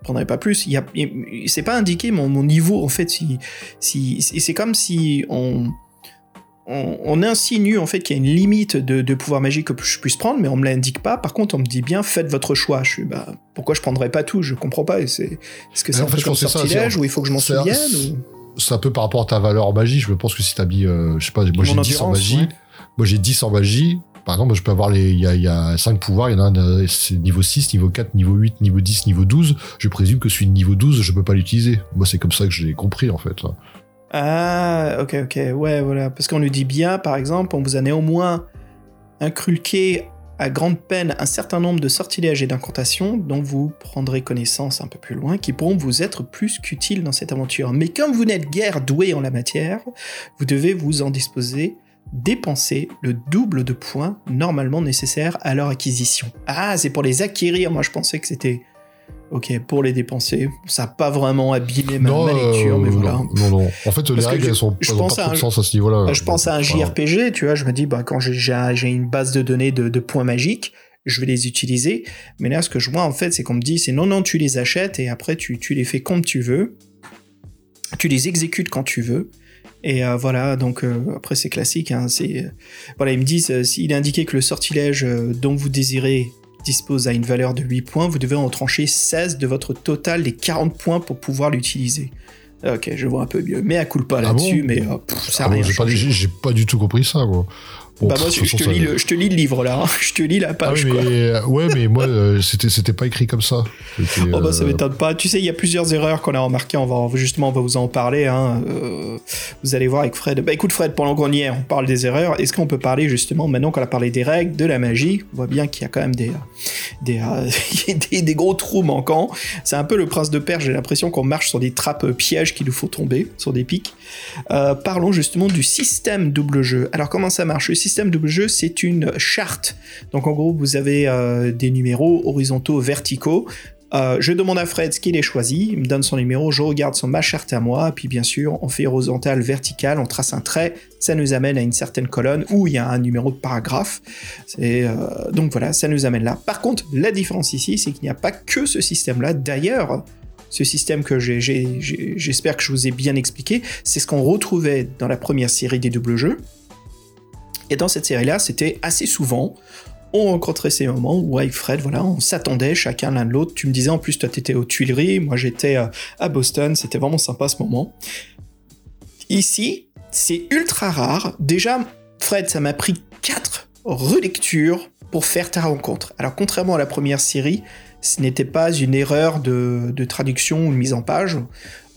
prendrais pas plus? Il il- c'est pas indiqué mon, mon niveau, en fait. Si, si, c'est comme si on on, on insinue en fait qu'il y a une limite de, de pouvoir magique que je puisse prendre, mais on me l'indique pas. Par contre, on me dit bien faites votre choix. Je suis bah pourquoi je prendrais pas tout? Je comprends pas. Est-ce que c'est en un fait, ça, sortilège ou il faut que je m'en souvienne ou- c'est un peu par rapport à ta valeur en magie. Je pense que si t'as mis, euh, je sais pas, moi j'ai Mon 10 en magie. ouais. Moi j'ai 10 en magie. Par exemple, je peux avoir les, il y a, y a 5 pouvoirs, il y en a un, euh, c'est niveau 6, niveau 4, niveau 8, niveau 10, niveau 12. Je présume que celui de niveau 12, je peux pas l'utiliser. Moi, c'est comme ça que j'ai compris, en fait. Ah, ok, ok, ouais, voilà. Parce qu'on nous dit bien, par exemple, on vous a néanmoins inculqué à grande peine un certain nombre de sortilèges et d'incantations dont vous prendrez connaissance un peu plus loin, qui pourront vous être plus qu'utiles dans cette aventure. Mais comme vous n'êtes guère doué en la matière, vous devez vous en disposer, dépenser le double de points normalement nécessaires à leur acquisition. Ah, c'est pour les acquérir, moi je pensais que c'était... Ok, pour les dépenser, ça n'a pas vraiment abîmé ma, ma lecture, euh, mais voilà. non, non, non. En fait, les règles, elles sont, je elles ont pense pas à de sens à ce niveau-là. je pense à un Voilà. JRPG, tu vois, je me dis, bah, quand j'ai- une base de données de, de points magiques, je vais les utiliser. Mais là, ce que je vois, en fait, c'est qu'on me dit, c'est non, non, tu les achètes et après, tu, tu les fais comme tu veux. Tu les exécutes quand tu veux. Et euh, voilà, donc euh, après, c'est classique. Hein, c'est, euh, voilà, ils me disent, euh, s'il est indiqué que le sortilège euh, dont vous désirez dispose à une valeur de 8 points, vous devez en trancher 16 de votre total des 40 points pour pouvoir l'utiliser. Ok, je vois un peu mieux. Mais à coup pas Ah là-dessus, bon mais euh, pff, ça Ah bon, j'ai pas, pas du tout compris ça, moi. Bon, Bah moi, je, te lis le, je te lis le livre là, hein. je te lis la Ah page oui, quoi. mais, euh, ouais, mais moi, euh, c'était, c'était pas écrit comme ça. Oh bah ça euh, m'étonne pas. Tu sais, il y a plusieurs erreurs qu'on a remarquées. On va justement, on va vous en parler. Hein. Euh, vous allez voir avec Fred. Bah écoute Fred, pendant qu'on y est, on parle des erreurs. Est-ce qu'on peut parler justement maintenant qu'on a parlé des règles, de la magie? On voit bien qu'il y a quand même des des, euh, des, des gros trous manquants. C'est un peu le prince de Perse. J'ai l'impression qu'on marche sur des trappes pièges qu'il nous faut tomber, sur des pics. Parlons justement du système double jeu. Alors comment ça marche? Le système double jeu, c'est une charte. Donc en gros, vous avez euh, des numéros horizontaux, verticaux. Euh, je demande à Fred ce qu'il est choisi, il me donne son numéro, je regarde son ma charte à moi, puis bien sûr, on fait horizontal, vertical, on trace un trait, ça nous amène à une certaine colonne où il y a un numéro de paragraphe. Euh, donc voilà, ça nous amène là. Par contre, la différence ici, c'est qu'il n'y a pas que ce système-là. D'ailleurs, ce système que j'espère que je vous ai bien expliqué, c'est ce qu'on retrouvait dans la première série des doubles jeux. Et dans cette série-là, c'était assez souvent, on rencontrait ces moments où avec Fred, voilà, on s'attendait chacun l'un de l'autre. Tu me disais en plus, toi t'étais aux Tuileries, moi j'étais euh, à Boston, c'était vraiment sympa ce moment. Ici, c'est ultra rare. Déjà, Fred, ça m'a pris quatre relectures pour faire ta rencontre. Alors contrairement à la première série, ce n'était pas une erreur de, de traduction ou de mise en page,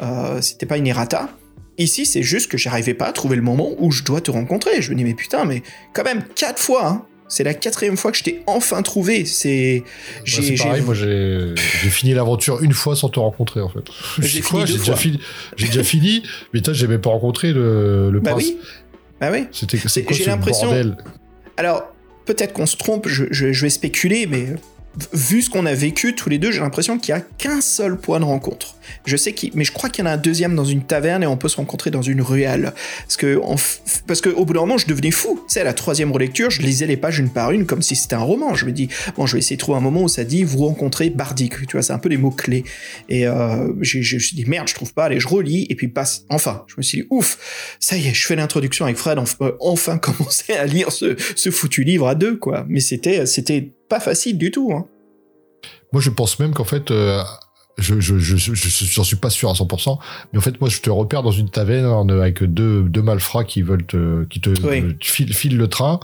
euh, c'était pas une errata. Ici, c'est juste que j'arrivais pas à trouver le moment où je dois te rencontrer. Je me dis, mais putain, mais quand même, quatre fois, hein. C'est la quatrième fois que je t'ai enfin trouvé. C'est. C'est pareil, moi j'ai j'ai fini l'aventure une fois sans te rencontrer en fait. J'ai fini J'ai déjà fini, j'ai déjà fini, mais toi j'ai même pas rencontré le, le Bah prince. oui. Bah oui. C'était c'est quoi J'ai l'impression- Alors, peut-être qu'on se trompe, je, je- je vais spéculer, mais vu ce qu'on a vécu tous les deux, j'ai l'impression qu'il n'y a qu'un seul point de rencontre. Je sais qu'il, mais je crois qu'il y en a un deuxième dans une taverne et on peut se rencontrer dans une ruelle. Parce que, parce au bout d'un moment, je devenais fou. Tu sais, à la troisième relecture, je lisais les pages une par une comme si c'était un roman. Je me dis, bon, je vais essayer de trouver un moment où ça dit vous rencontrez Bardic. Tu vois, c'est un peu des mots clés. Et euh, je me suis dit merde, je trouve pas. Allez, je relis et puis passe. Enfin, je me suis dit ouf, ça y est, je fais l'introduction avec Fred. On peut enfin commencer à lire ce, ce foutu livre à deux, quoi. Mais c'était, c'était pas facile du tout. Hein. Moi je pense même qu'en fait, euh, je, je, je, je, suis pas sûr à 100%, mais en fait moi je te repère dans une taverne avec deux, deux malfrats qui veulent te, qui te, Oui. te filent, filent le train.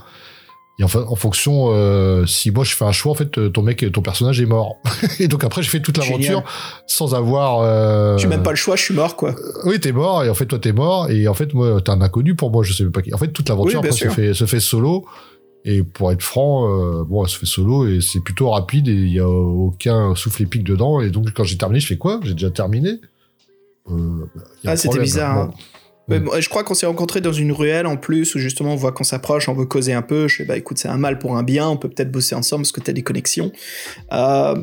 Et en, fa- en fonction, euh, si moi je fais un choix, en fait, ton mec, ton personnage est mort. et donc après, je fais toute l'aventure sans avoir. Euh, J'ai même pas le choix, je suis mort, quoi. Oui, t'es mort, et en fait, toi, t'es mort, et en fait, moi, t'es un inconnu pour moi, je sais pas qui. En fait, toute l'aventure, Oui, bien après, se sûr. fait, se fait solo, et pour être franc, euh, bon, elle se fait solo, et c'est plutôt rapide, et il y a aucun souffle épique dedans, et donc, quand j'ai terminé, je fais quoi? J'ai déjà terminé? Euh, a Ah, c'était bizarre, hein. Mais bon, je crois qu'on s'est rencontrés dans une ruelle en plus où justement on voit qu'on s'approche, on veut causer un peu. Je fais bah écoute, c'est un mal pour un bien, on peut peut-être bosser ensemble parce que t'as des connexions. Euh,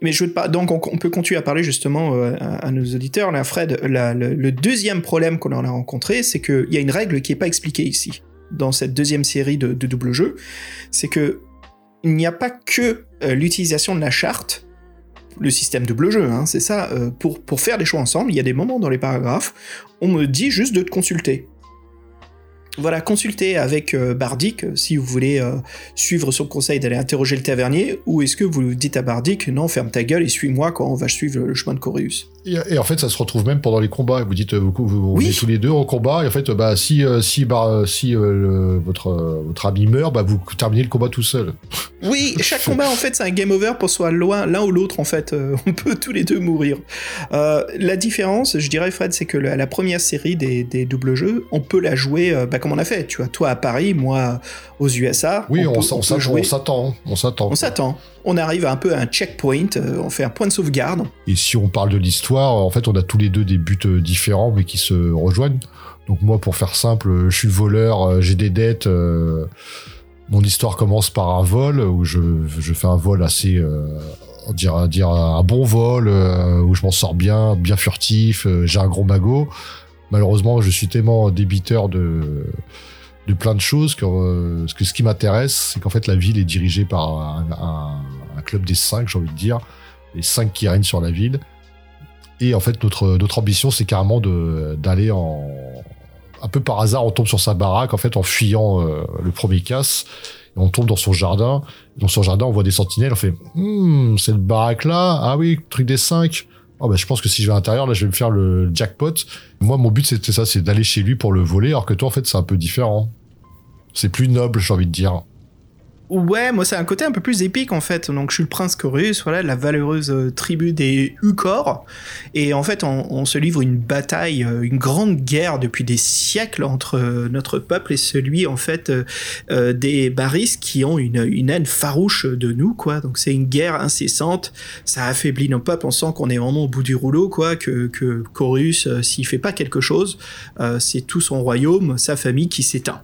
mais je veux pas. Donc on, on peut continuer à parler justement euh, à, à nos auditeurs. Là, Fred, la- le, le deuxième problème qu'on en a rencontré, c'est qu'il y a une règle qui est pas expliquée ici dans cette deuxième série de, double jeu. C'est que il n'y a pas que euh, l'utilisation de la charte le système double jeu, hein, c'est ça. euh, pour, pour faire des choix ensemble, il y a des moments dans les paragraphes, on me dit juste de te consulter. Voilà, consultez avec euh, Bardic si vous voulez suivre son conseil d'aller interroger le tavernier, ou est-ce que vous dites à Bardic non, ferme ta gueule et suis-moi quand on va suivre le chemin de Corius. Et, et en fait, ça se retrouve même pendant les combats. Vous dites, euh, vous, vous, Oui. tous les deux au combat, et en fait, bah, si, euh, si, bah, si euh, le- votre, votre ami meurt, bah, vous terminez le combat tout seul. Oui, chaque combat en fait c'est un game over pour soit loin l'un ou l'autre en fait. Euh, on peut tous les deux mourir. Euh, la différence, je dirais Fred, c'est que la, la première série des, des doubles jeux, on peut la jouer bah, comme on a fait. Tu vois, toi à Paris, moi aux USA. Oui, on, peut- on peut s'attend, jouer. on s'attend, on s'attend. On s'attend. On arrive un peu à un checkpoint. euh, on fait un point de sauvegarde. Et si on parle de l'histoire, en fait, on a tous les deux des buts euh, différents, mais qui se rejoignent. Donc moi, pour faire simple, euh, je suis voleur, j'ai des dettes. mon histoire commence par un vol où je, fais un vol assez, on dirait dire un bon vol où je m'en sors bien, bien furtif. j'ai un gros magot. Malheureusement, je suis tellement débiteur de de plein de choses que, euh, que ce qui m'intéresse, c'est qu'en fait la ville est dirigée par un, un- un club des cinq, j'ai envie de dire, les cinq qui règnent sur la ville. Et en fait, notre, notre ambition, c'est carrément d'aller en. Un peu par hasard, on tombe sur sa baraque, en fait, en fuyant euh, le premier casse. Et on tombe dans son jardin. Dans son jardin, on voit des sentinelles. On fait Hum, cette baraque-là Ah oui, truc des cinq. Oh bah, je pense que si je vais à l'intérieur, là, je vais me faire le jackpot. Moi, mon but, c'était ça, c'est d'aller chez lui pour le voler, alors que toi, en fait, c'est un peu différent. C'est plus noble, j'ai envie de dire. Ouais, moi c'est un côté un peu plus épique en fait. Donc je suis le prince Chorus, voilà, la valeureuse euh, tribu des Ucor. Et en fait, on, se livre une bataille, euh, une grande guerre depuis des siècles entre euh, notre peuple et celui en fait des Baris qui ont une, haine farouche de nous, quoi. Donc c'est une guerre incessante. Ça affaiblit nos peuples. On sent qu'on est vraiment au bout du rouleau, quoi. Que, que Chorus, s'il fait pas quelque chose, c'est tout son royaume, sa famille qui s'éteint.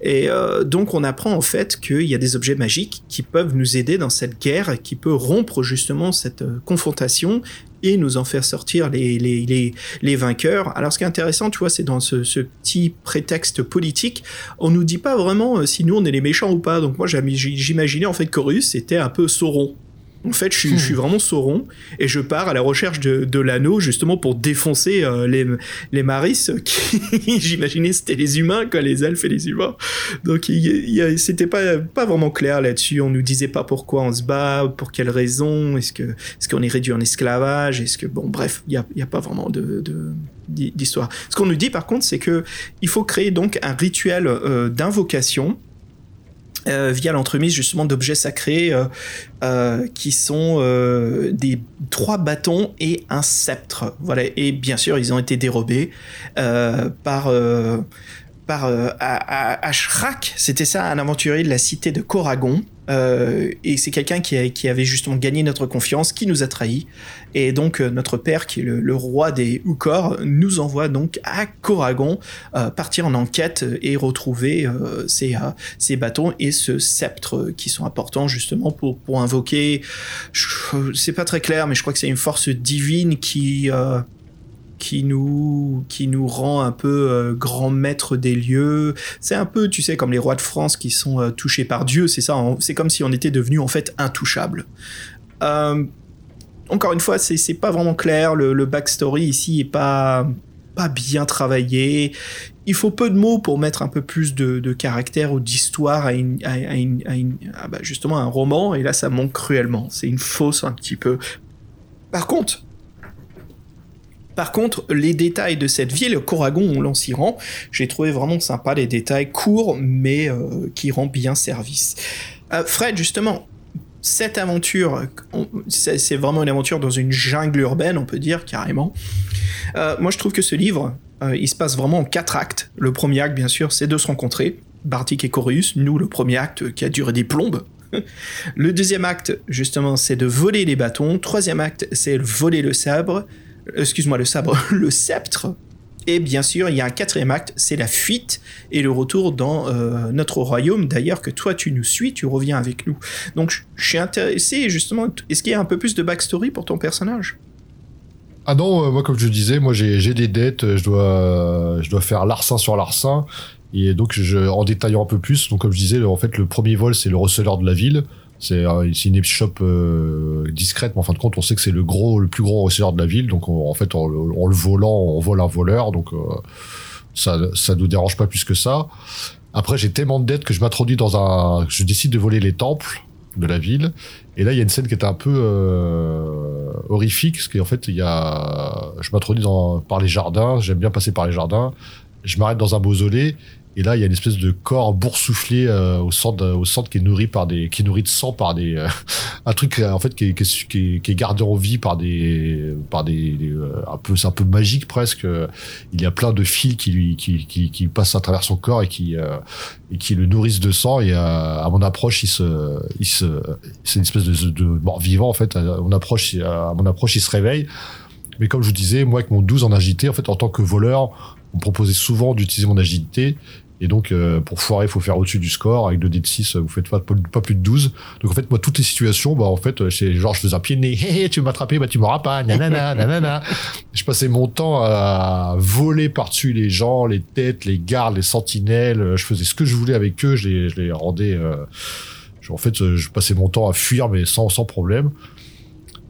Et euh, donc on apprend en fait qu'il y a des objets magiques qui peuvent nous aider dans cette guerre, qui peut rompre justement cette euh, confrontation et nous en faire sortir les, les, les, les vainqueurs. Alors ce qui est intéressant, tu vois, c'est dans ce, petit prétexte politique, on nous dit pas vraiment euh, si nous on est les méchants ou pas. Donc moi j'imaginais en fait que Horus c'était un peu Sauron. En fait, je suis, vraiment Sauron et je pars à la recherche de, l'anneau justement pour défoncer euh, les, les Maris qui, j'imaginais, c'était les humains, quoi, les elfes et les humains. Donc, c'était pas, pas vraiment clair là-dessus. On nous disait pas pourquoi on se bat, pour quelles raisons, est-ce que, est-ce qu'on est réduit en esclavage, est-ce que, bon, bref, il y a, a pas vraiment de, de d'histoire. Ce qu'on nous dit par contre, c'est que il faut créer donc un rituel euh, d'invocation euh, via l'entremise justement d'objets sacrés euh, euh, qui sont des trois bâtons et un sceptre. Voilà. Et bien sûr, ils ont été dérobés euh, par par Ashrak. C'était ça, un aventurier de la cité de Coragon. Euh, et c'est quelqu'un qui, qui, avait justement gagné notre confiance, qui nous a trahis. Et donc euh, notre père, qui est le, le roi des Ukor, nous envoie donc à Coragon euh, partir en enquête et retrouver euh, ces, ces, bâtons et ce sceptre qui sont importants justement pour, pour invoquer. C'est pas très clair, mais je crois que c'est une force divine qui qui nous qui nous rend un peu euh, grand maître des lieux. C'est un peu, tu sais, comme les rois de France qui sont euh, touchés par Dieu. C'est ça. C'est comme si on était devenu en fait intouchable. Euh, encore une fois, c'est pas vraiment clair. Le, backstory ici est pas pas bien travaillé. Il faut peu de mots pour mettre un peu plus de, caractère ou d'histoire à, à bah justement un roman. Et là, ça manque cruellement. C'est une fausse un petit peu. Par contre, par contre, les détails de cette ville, Coragon s'y rend, j'ai trouvé vraiment sympa les détails courts, mais euh, qui rend bien service. Euh, Fred, justement, cette aventure, c'est vraiment une aventure dans une jungle urbaine, on peut dire carrément. Euh, moi, je trouve que ce livre, il se passe vraiment en quatre actes. Le premier acte, bien sûr, c'est de se rencontrer, Bartik et Corius. Nous, le premier acte qui a duré des plombes. le deuxième acte, justement, c'est de voler les bâtons. Troisième acte, c'est voler le sabre excuse-moi, le sabre, le sceptre. Et bien sûr, il y a un quatrième acte, c'est la fuite et le retour dans euh, notre royaume. D'ailleurs, que toi, tu nous suis, tu reviens avec nous. Donc, je suis intéressé, justement, est-ce qu'il y a un peu plus de backstory pour ton personnage? Ah non, euh, moi comme je disais, moi j'ai des dettes, je dois je dois faire larcin sur larcin et donc en détaillant un peu plus, donc comme je disais, en fait le premier vol c'est le receleur de la ville, c'est euh, une shop euh, discrète, mais en fin de compte, on sait que c'est le gros, le plus gros receveur de la ville. Donc, on, en fait, en, en, le volant, on vole un voleur. Donc, euh, ça, ça nous dérange pas plus que ça. Après, j'ai tellement de dettes que je m'introduis dans un, je décide de voler les temples de la ville. Et là, il y a une scène qui est un peu euh, horrifique, parce qu'en fait, il y a, je m'introduis dans par les jardins. J'aime bien passer par les jardins. Je m'arrête dans un mausolée et là, il y a une espèce de corps boursouflé euh, au centre, au centre qui est nourri par des, qui est nourri de sang par des, euh, un truc en fait qui est, qui, est, qui est, gardé en vie par des, par des, des euh, un peu, c'est un peu magique presque. Il y a plein de fils qui lui, qui, qui, qui passent à travers son corps et qui, euh, et qui le nourrissent de sang. Et à mon approche, il se, il se, c'est une espèce de, de mort vivant en fait. À mon approche, à mon approche, il se réveille. Mais comme je vous disais, moi avec mon 12 en agité, en fait, en tant que voleur, on me proposait souvent d'utiliser mon agilité et donc, euh, pour foirer, il faut faire au-dessus du score. Avec 2 d de 6, vous faites pas, pas, plus de 12. Donc, en fait, moi, toutes les situations, bah, en fait, c'est genre, je faisais un pied de nez. Hé, tu veux m'attraper, bah, tu m'auras pas. Nanana, nanana. Je passais mon temps à voler par-dessus les gens, les têtes, les gardes, les sentinelles. Je faisais ce que je voulais avec eux. Je les, je les rendais, euh... en fait, je passais mon temps à fuir, mais sans, sans problème.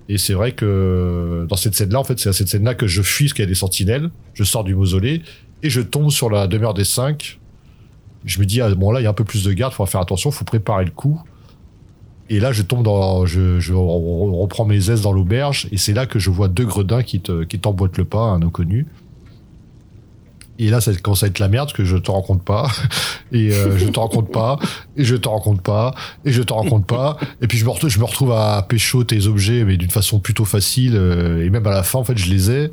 Et c'est vrai que dans cette scène-là, en fait, c'est à cette scène-là que je fuis parce qu'il y a des sentinelles. Je sors du mausolée et je tombe sur la demeure des cinq je me dis, ah, bon là, il y a un peu plus de garde, faut faire attention, faut préparer le coup. Et là, je tombe dans, je, je reprends mes aises dans l'auberge, et c'est là que je vois deux gredins qui te, qui t'emboîtent le pas, un inconnu. Et là, ça commence à être la merde, parce que je te rencontre pas, et euh, je te rencontre pas, et je te rencontre pas, et je te rencontre pas, et puis je me retrouve, je me retrouve à pécho tes objets, mais d'une façon plutôt facile, euh, et même à la fin, en fait, je les ai,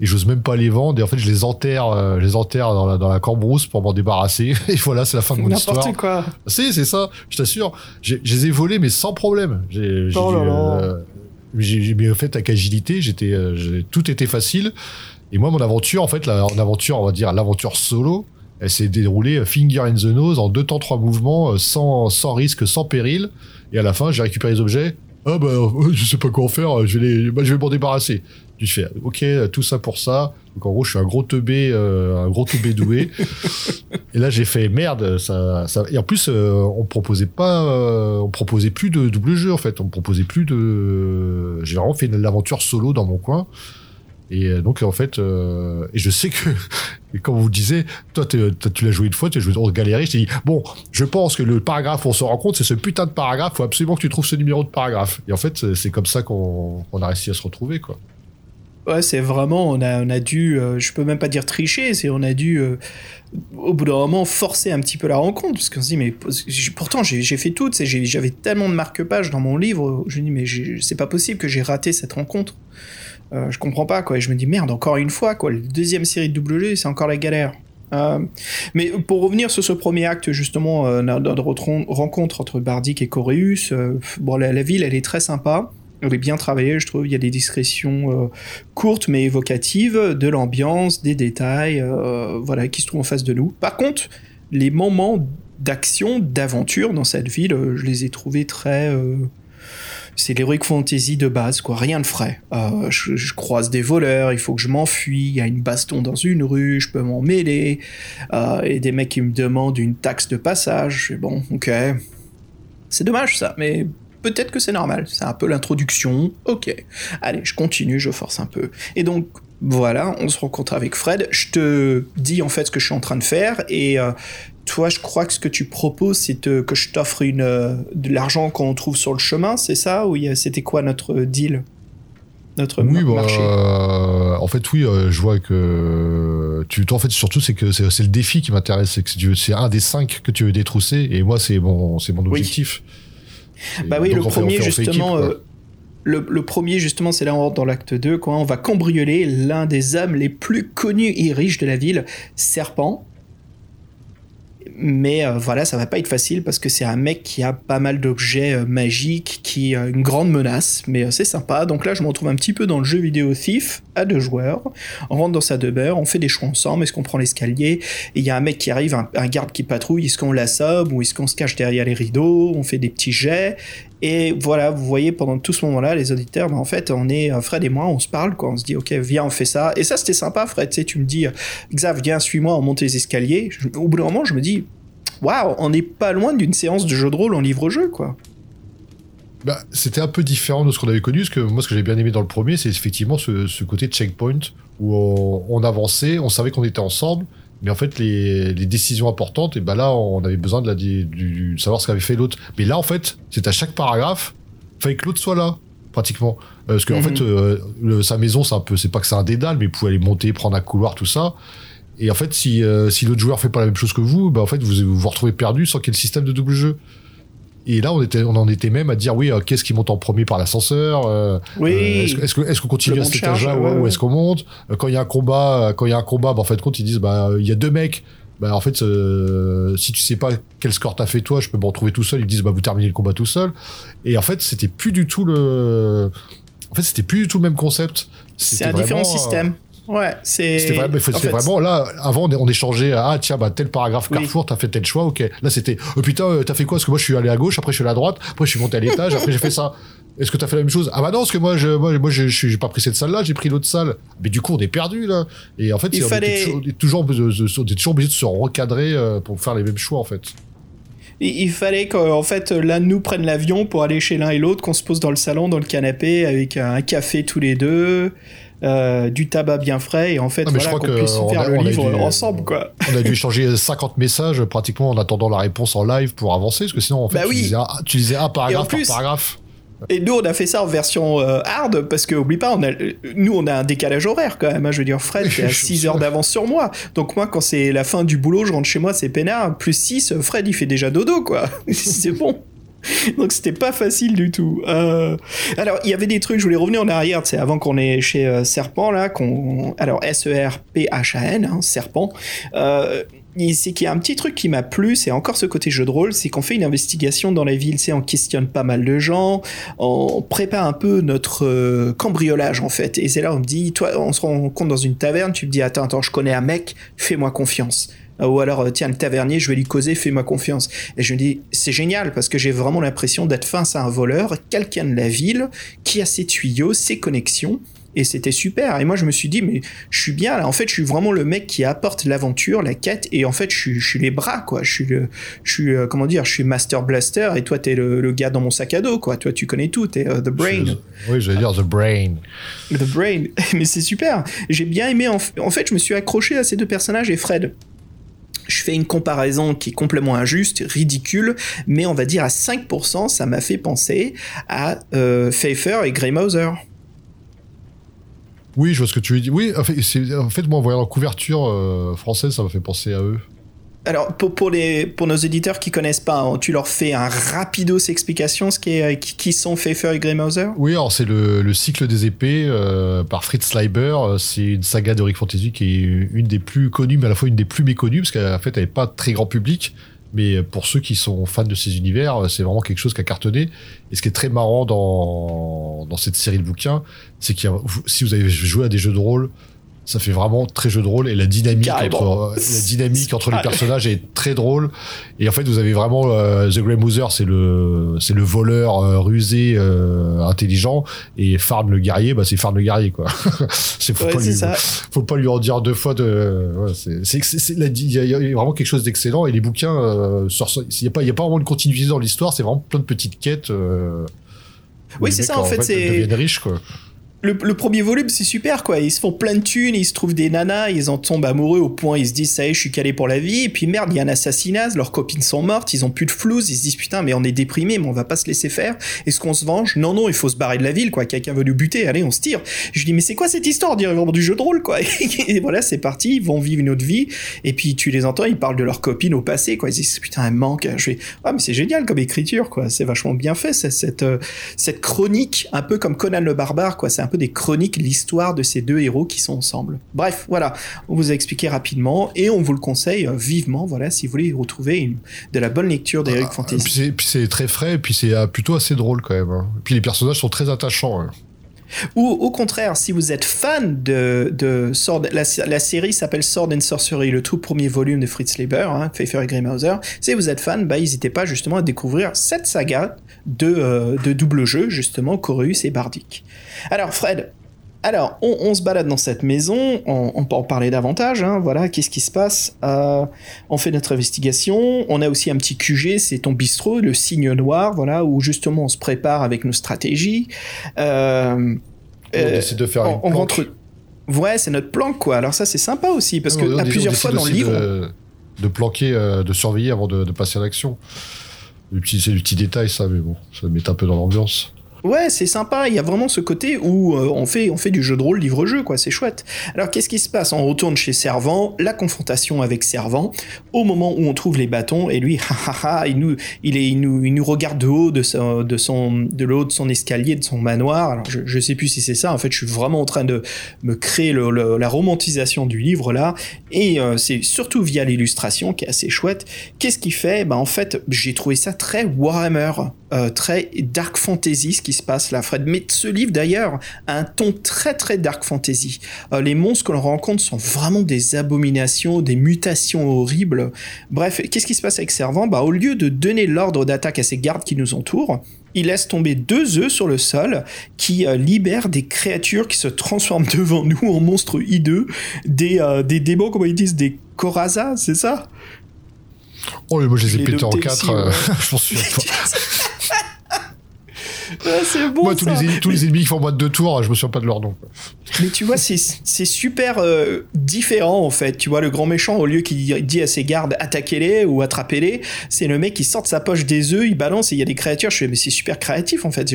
et j'ose même pas les vendre. Et en fait je les enterre euh, je les enterre dans la, dans la cambrousse pour m'en débarrasser. Et voilà c'est la fin de mon histoire. n'importe quoi. Si c'est ça. Je t'assure. Je les ai volés mais sans problème. J'ai oh euh, j'ai bien fait avec agilité. J'étais euh, tout était facile et moi mon aventure en fait la, en aventure on va dire l'aventure solo Elle s'est déroulée euh, finger in the nose en deux temps, trois mouvements, euh, sans, sans risque, sans péril. Et à la fin, j'ai récupéré les objets. Ah bah, euh, je sais pas quoi en faire, je vais, les, bah, je vais m'en débarrasser. Tu fais, ok, tout ça pour ça. Donc en gros, je suis un gros teubé, euh, un gros teubé doué. et là, j'ai fait merde. Ça, ça... Et en plus, euh, on proposait pas, euh, on proposait plus de double jeu en fait. On proposait plus de. J'ai vraiment fait l'aventure solo dans mon coin. Et euh, donc en fait, euh, et je sais que, et comme vous disiez, toi, tu l'as joué une fois, tu as joué dans Galéré, je t'ai dit, bon, je pense que le paragraphe où on se rend compte, c'est ce putain de paragraphe, faut absolument que tu trouves ce numéro de paragraphe. Et en fait, c'est- comme ça qu'on on a réussi à se retrouver, quoi. Ouais, c'est vraiment, on a, dû, euh, je peux même pas dire tricher, c'est on a dû, euh, au bout d'un moment, forcer un petit peu la rencontre, parce qu'on se dit, mais pourtant j'ai fait tout, j'avais tellement de marque-pages dans mon livre, je me dis, mais c'est pas possible que j'ai raté cette rencontre. Euh, je comprends pas, quoi, et je me dis, merde, encore une fois, quoi, la deuxième série de double G, c'est encore la galère. Euh, mais pour revenir sur ce premier acte, justement, euh, notre rencontre entre Bardic et Coréus, bon, la, la ville, elle est très sympa. Elle est bien travaillée, je trouve. Il y a des discrétions courtes mais évocatives, de l'ambiance, des détails, voilà, qui se trouvent en face de nous. Par contre, les moments d'action, d'aventure dans cette ville, je les ai trouvés très. C'est l'heroic fantasy de base, quoi, rien de frais. Euh, je, croise des voleurs, il faut que je m'enfuis, il y a une baston dans une rue, je peux m'en mêler, euh, et des mecs qui me demandent une taxe de passage. Bon, ok. C'est dommage ça, mais peut-être que c'est normal. C'est un peu l'introduction. Ok. Allez, je continue, je force un peu. Et donc, voilà, on se rencontre avec Fred. Je te dis en fait ce que je suis en train de faire et euh, toi, je crois que ce que tu proposes, c'est que je t'offre une euh, de l'argent qu'on trouve sur le chemin, c'est ça? Ou c'était quoi notre deal? Notre Oui, bah, marché? en fait, oui, euh, je vois que tu, toi, en fait, surtout, c'est que c'est le défi qui m'intéresse, c'est que c'est un des cinq que tu veux détrousser, et moi, c'est mon, c'est mon objectif. Bah oui, donc, le fait- premier justement, euh, le, le premier justement, c'est là on rentre dans l'acte 2, quoi. On va cambrioler l'un des hommes les plus connus et riches de la ville, Serpent. Mais euh, voilà, ça va pas être facile parce que c'est un mec qui a pas mal d'objets euh, magiques, qui a une grande menace, mais euh, c'est sympa. Donc là, je me retrouve un petit peu dans le jeu vidéo Thief à deux joueurs. On rentre dans sa demeure, on fait des choix ensemble. Est-ce qu'on prend l'escalier? Il y a un mec qui arrive, un, un garde qui patrouille. Est-ce qu'on l'assomme ou est-ce qu'on se cache derrière les rideaux? On fait des petits jets. Et voilà, vous voyez, pendant tout ce moment-là, les auditeurs, ben, en fait, on est, euh, Fred et moi, on se parle, quoi. On se dit, ok, viens, on fait ça. Et ça, c'était sympa, Fred. Tu sais, tu me dis, euh, Xav, viens, suis-moi, on monte les escaliers. Au bout d'un moment, je me dis, waouh, on n'est pas loin d'une séance de jeu de rôle en livre-jeu, quoi. Bah, c'était un peu différent de ce qu'on avait connu, parce que moi, ce que j'ai bien aimé dans le premier, c'est effectivement ce, ce côté checkpoint où on avançait, on savait qu'on était ensemble, mais en fait, les, les décisions importantes, et ben là, on avait besoin de, la, du, du- de savoir ce qu'avait fait l'autre. Mais là, en fait, c'est à chaque paragraphe, fallait que l'autre soit là, pratiquement. Euh, Parce qu'en Mhm. fait, euh, le- sa maison, c'est un peu, c'est pas que c'est un dédale, mais vous pouvez aller monter, prendre un couloir, tout ça. Et en fait, si, euh, si l'autre joueur fait pas la même chose que vous, bah en fait, vous vous, vous retrouvez perdu sans qu'il y ait le système de double jeu. Et là, on, était, on en était même à dire, oui, euh, qu'est-ce qui monte en premier par l'ascenseur euh, Oui. euh, Est-ce que- est-ce que- est-ce qu'on continue à cet étage-là ouais, ou- est-ce qu'on monte Quand il y a un combat, quand il y a un combat, bah, en fait, compte, ils disent, bah, il y a deux mecs. Bah, en fait, euh, si tu sais pas quel score t'as fait toi, je peux me retrouver tout seul. Ils disent, bah, vous terminez le combat tout seul. Et en fait, c'était plus du tout le. En fait, c'était plus du tout le même concept. C'est un différent vraiment, système. Ouais, c'est. C'était fait, vraiment là. Avant, on, échangeait. Ah tiens, bah tel paragraphe Oui. Carrefour, t'as fait tel choix. Ok. Là, c'était. Oh putain, euh, t'as fait quoi? Parce que moi, je suis allé à gauche. Après, je suis allé à droite. Après, je suis monté à l'étage. Après, j'ai fait ça. Est-ce que t'as fait la même chose? Ah bah non, parce que moi, je, moi, moi, je, j'ai pas pris cette salle-là. J'ai pris l'autre salle. Mais du coup, on est perdu là. Et en fait, Il on, fallait- était toujours, on est toujours, on est toujours obligé de se recadrer euh, pour faire les mêmes choix en fait. Il fallait qu'en fait l'un de nous prenne l'avion pour aller chez l'un et l'autre, qu'on se pose dans le salon, dans le canapé, avec un café tous les deux, euh, du tabac bien frais, et en fait Non, voilà qu'on puisse on faire a- le livre dû- ensemble quoi. On a dû échanger 50 messages pratiquement en attendant la réponse en live pour avancer, parce que sinon, en fait, Bah tu, oui. lisais un, tu lisais un paragraphe plus- par paragraphe. Et nous on a fait ça en version euh, hard parce que oublie pas, on a, nous on a un décalage horaire quand même. hein. je veux dire, Fred t'es à Je 6 sais. heures d'avance sur moi, donc moi quand c'est la fin du boulot, je rentre chez moi, c'est peinard. Plus 6, Fred il fait déjà dodo quoi. c'est bon. Donc c'était pas facile du tout. Euh, alors il y avait des trucs, je voulais revenir en arrière, c'est avant qu'on est chez euh, Serpent là, qu'on alors S E R P H A N, hein, Serpent. Euh, c'est qu'il y a un petit truc qui m'a plu, c'est encore ce côté jeu de rôle, c'est qu'on fait une investigation dans la ville, c'est on questionne pas mal de gens, on prépare un peu notre cambriolage en fait. Et c'est là on me dit, toi, on se rend compte dans une taverne, tu me dis attends attends, je connais un mec, fais-moi confiance. Ou alors, euh, tiens, le tavernier, je vais lui causer, fais-moi confiance. Et je me dis, c'est génial parce que j'ai vraiment l'impression d'être face à un voleur, quelqu'un de la ville, qui a ses tuyaux, ses connexions, et c'était super. Et moi, je me suis dit, mais je suis bien là. En fait, je suis vraiment le mec qui apporte l'aventure, la quête, et en fait, je suis, je suis les bras, quoi. Je suis le, je suis, euh, comment dire, je suis Master Blaster, et toi, t'es le, le gars dans mon sac à dos, quoi. Toi, tu connais tout, t'es euh, The Brain. Oui, je vais dire The Brain. The Brain. mais c'est super. J'ai bien aimé. En, en fait, je me suis accroché à ces deux personnages et Fred. Je fais une comparaison qui est complètement injuste, ridicule, mais on va dire à 5%, ça m'a fait penser à euh, Pfeiffer et Grey Mouser. Oui, je vois ce que tu veux dire. Oui, en fait, c'est- en fait, moi, en voyant la couverture euh, française, ça m'a fait penser à eux. Alors, pour, pour, les, pour nos éditeurs qui connaissent pas, hein, tu leur fais un rapidos explication ce qui, est, qui, qui sont Pfeiffer et Grey Mouser Oui, alors c'est le, le cycle des épées euh, par Fritz Leiber. Euh, C'est une saga de Rick Fantasy qui est une des plus connues, mais à la fois une des plus méconnues, parce qu'en fait, elle n'est pas très grand public. Mais pour ceux qui sont fans de ces univers, euh, c'est vraiment quelque chose qui a cartonné. Et ce qui est très marrant dans, dans cette série de bouquins, c'est que si vous avez joué à des jeux de rôle, ça fait vraiment très jeu de rôle et la dynamique Carrément. entre la dynamique entre les personnages est très drôle. Et en fait vous avez vraiment euh, The Grey Mouser c'est le c'est le voleur euh, rusé euh, intelligent. Et Farn le guerrier bah c'est Farn le guerrier quoi. C'est faut Ouais, pas lui ça. faut pas lui en dire deux fois de ouais, c'est c'est il y, a- il y a vraiment quelque chose d'excellent. Et les bouquins euh, il y a pas il y a pas vraiment une continuité dans l'histoire. C'est vraiment plein de petites quêtes euh, Oui, c'est ça, en fait, c'est- quoi le, le premier volume, c'est super, quoi. Ils se font plein de thunes, ils se trouvent des nanas, ils en tombent amoureux au point, ils se disent, ça y est, je suis calé pour la vie. Et puis merde, il y a un assassinat, leurs copines sont mortes, ils ont plus de flouze, ils se disent, putain, mais on est déprimé, mais on va pas se laisser faire. Est-ce qu'on se venge? Non, non, il faut se barrer de la ville, quoi. Quelqu'un veut nous buter, allez, on se tire. Je dis, mais c'est quoi cette histoire On du jeu de rôle, quoi? Et voilà, c'est parti, ils vont vivre une autre vie. Et puis tu les entends, ils parlent de leurs copines au passé, quoi. Ils disent, putain, elle manque. Je fais, ah, mais c'est génial comme écriture, quoi. C'est vachement bien fait, cette, euh, cette chronique, un peu comme Conan le barbare, quoi. C'est un peu des chroniques, l'histoire de ces deux héros qui sont ensemble. Bref, voilà, on vous a expliqué rapidement et on vous le conseille euh, vivement, voilà, si vous voulez retrouver une- de la bonne lecture d'Eric Ah, Fantasy. Puis c'est- très frais, et puis c'est euh, plutôt assez drôle quand même. hein. Et puis les personnages sont très attachants. hein. Ou au contraire, si vous êtes fan de, Sword, la, série s'appelle Sword and Sorcery, le tout premier volume de Fritz Leiber, hein, Pfeiffer et Grimhauser. Si vous êtes fan, bah, n'hésitez pas justement à découvrir cette saga de, euh, de double jeu, justement, Corus et Bardic. Alors, Fred, alors, on, on se balade dans cette maison, on, on peut en parler davantage, hein, voilà, qu'est-ce qui se passe Euh, On fait notre investigation, on a aussi un petit QG, c'est ton bistrot, le signe noir, voilà, où justement on se prépare avec nos stratégies. Euh, On euh, décide de faire on, une planque. rentre. Ouais, c'est notre planque, quoi. Alors ça, c'est sympa aussi, parce Ah, que à plusieurs fois dans le livre, De, de planquer, euh, de surveiller avant de, de passer à l'action. C'est du petit détail, ça, mais bon, ça met un peu dans l'ambiance. Ouais, c'est sympa. Il y a vraiment ce côté où euh, on fait on fait du jeu de rôle livre-jeu, quoi. C'est chouette. Alors qu'est-ce qui se passe? On retourne chez Servant, la confrontation avec Servant. Au moment où on trouve les bâtons, et lui, il nous il est il nous il nous regarde de haut de son de son de le son escalier, de son manoir. Alors je je sais plus si c'est ça. En fait, je suis vraiment en train de me créer la romantisation du livre là. Et euh, c'est surtout via l'illustration qui est assez chouette. Qu'est-ce qu'il fait? Bah en fait, j'ai trouvé ça très Warhammer, euh, très dark fantasy ce qui se passe là, Fred. Mais ce livre d'ailleurs a un ton très très dark fantasy. Euh, les monstres que l'on rencontre sont vraiment des abominations, des mutations horribles. Bref, qu'est-ce qui se passe avec Servant Bah au lieu de donner l'ordre d'attaque à ses gardes qui nous entourent, il laisse tomber deux œufs sur le sol qui euh, libèrent des créatures qui se transforment devant nous en monstres hideux, des, euh, des démons, comment ils disent, des Corazas, c'est ça? Oh, mais moi, je les ai pétés en quatre. euh, je m'en souviens pas. C'est bon moi, tous ça. les, tous les ennemis qui font moins de deux tours, je me souviens pas de leur nom. quoi. Mais tu vois, c'est c'est super euh, différent en fait. Tu vois, le grand méchant, au lieu qu'il dit à ses gardes attaquez-les ou attrapez-les, c'est le mec qui sort de sa poche des œufs, il balance et il y a des créatures. Je fais, mais c'est super créatif en fait.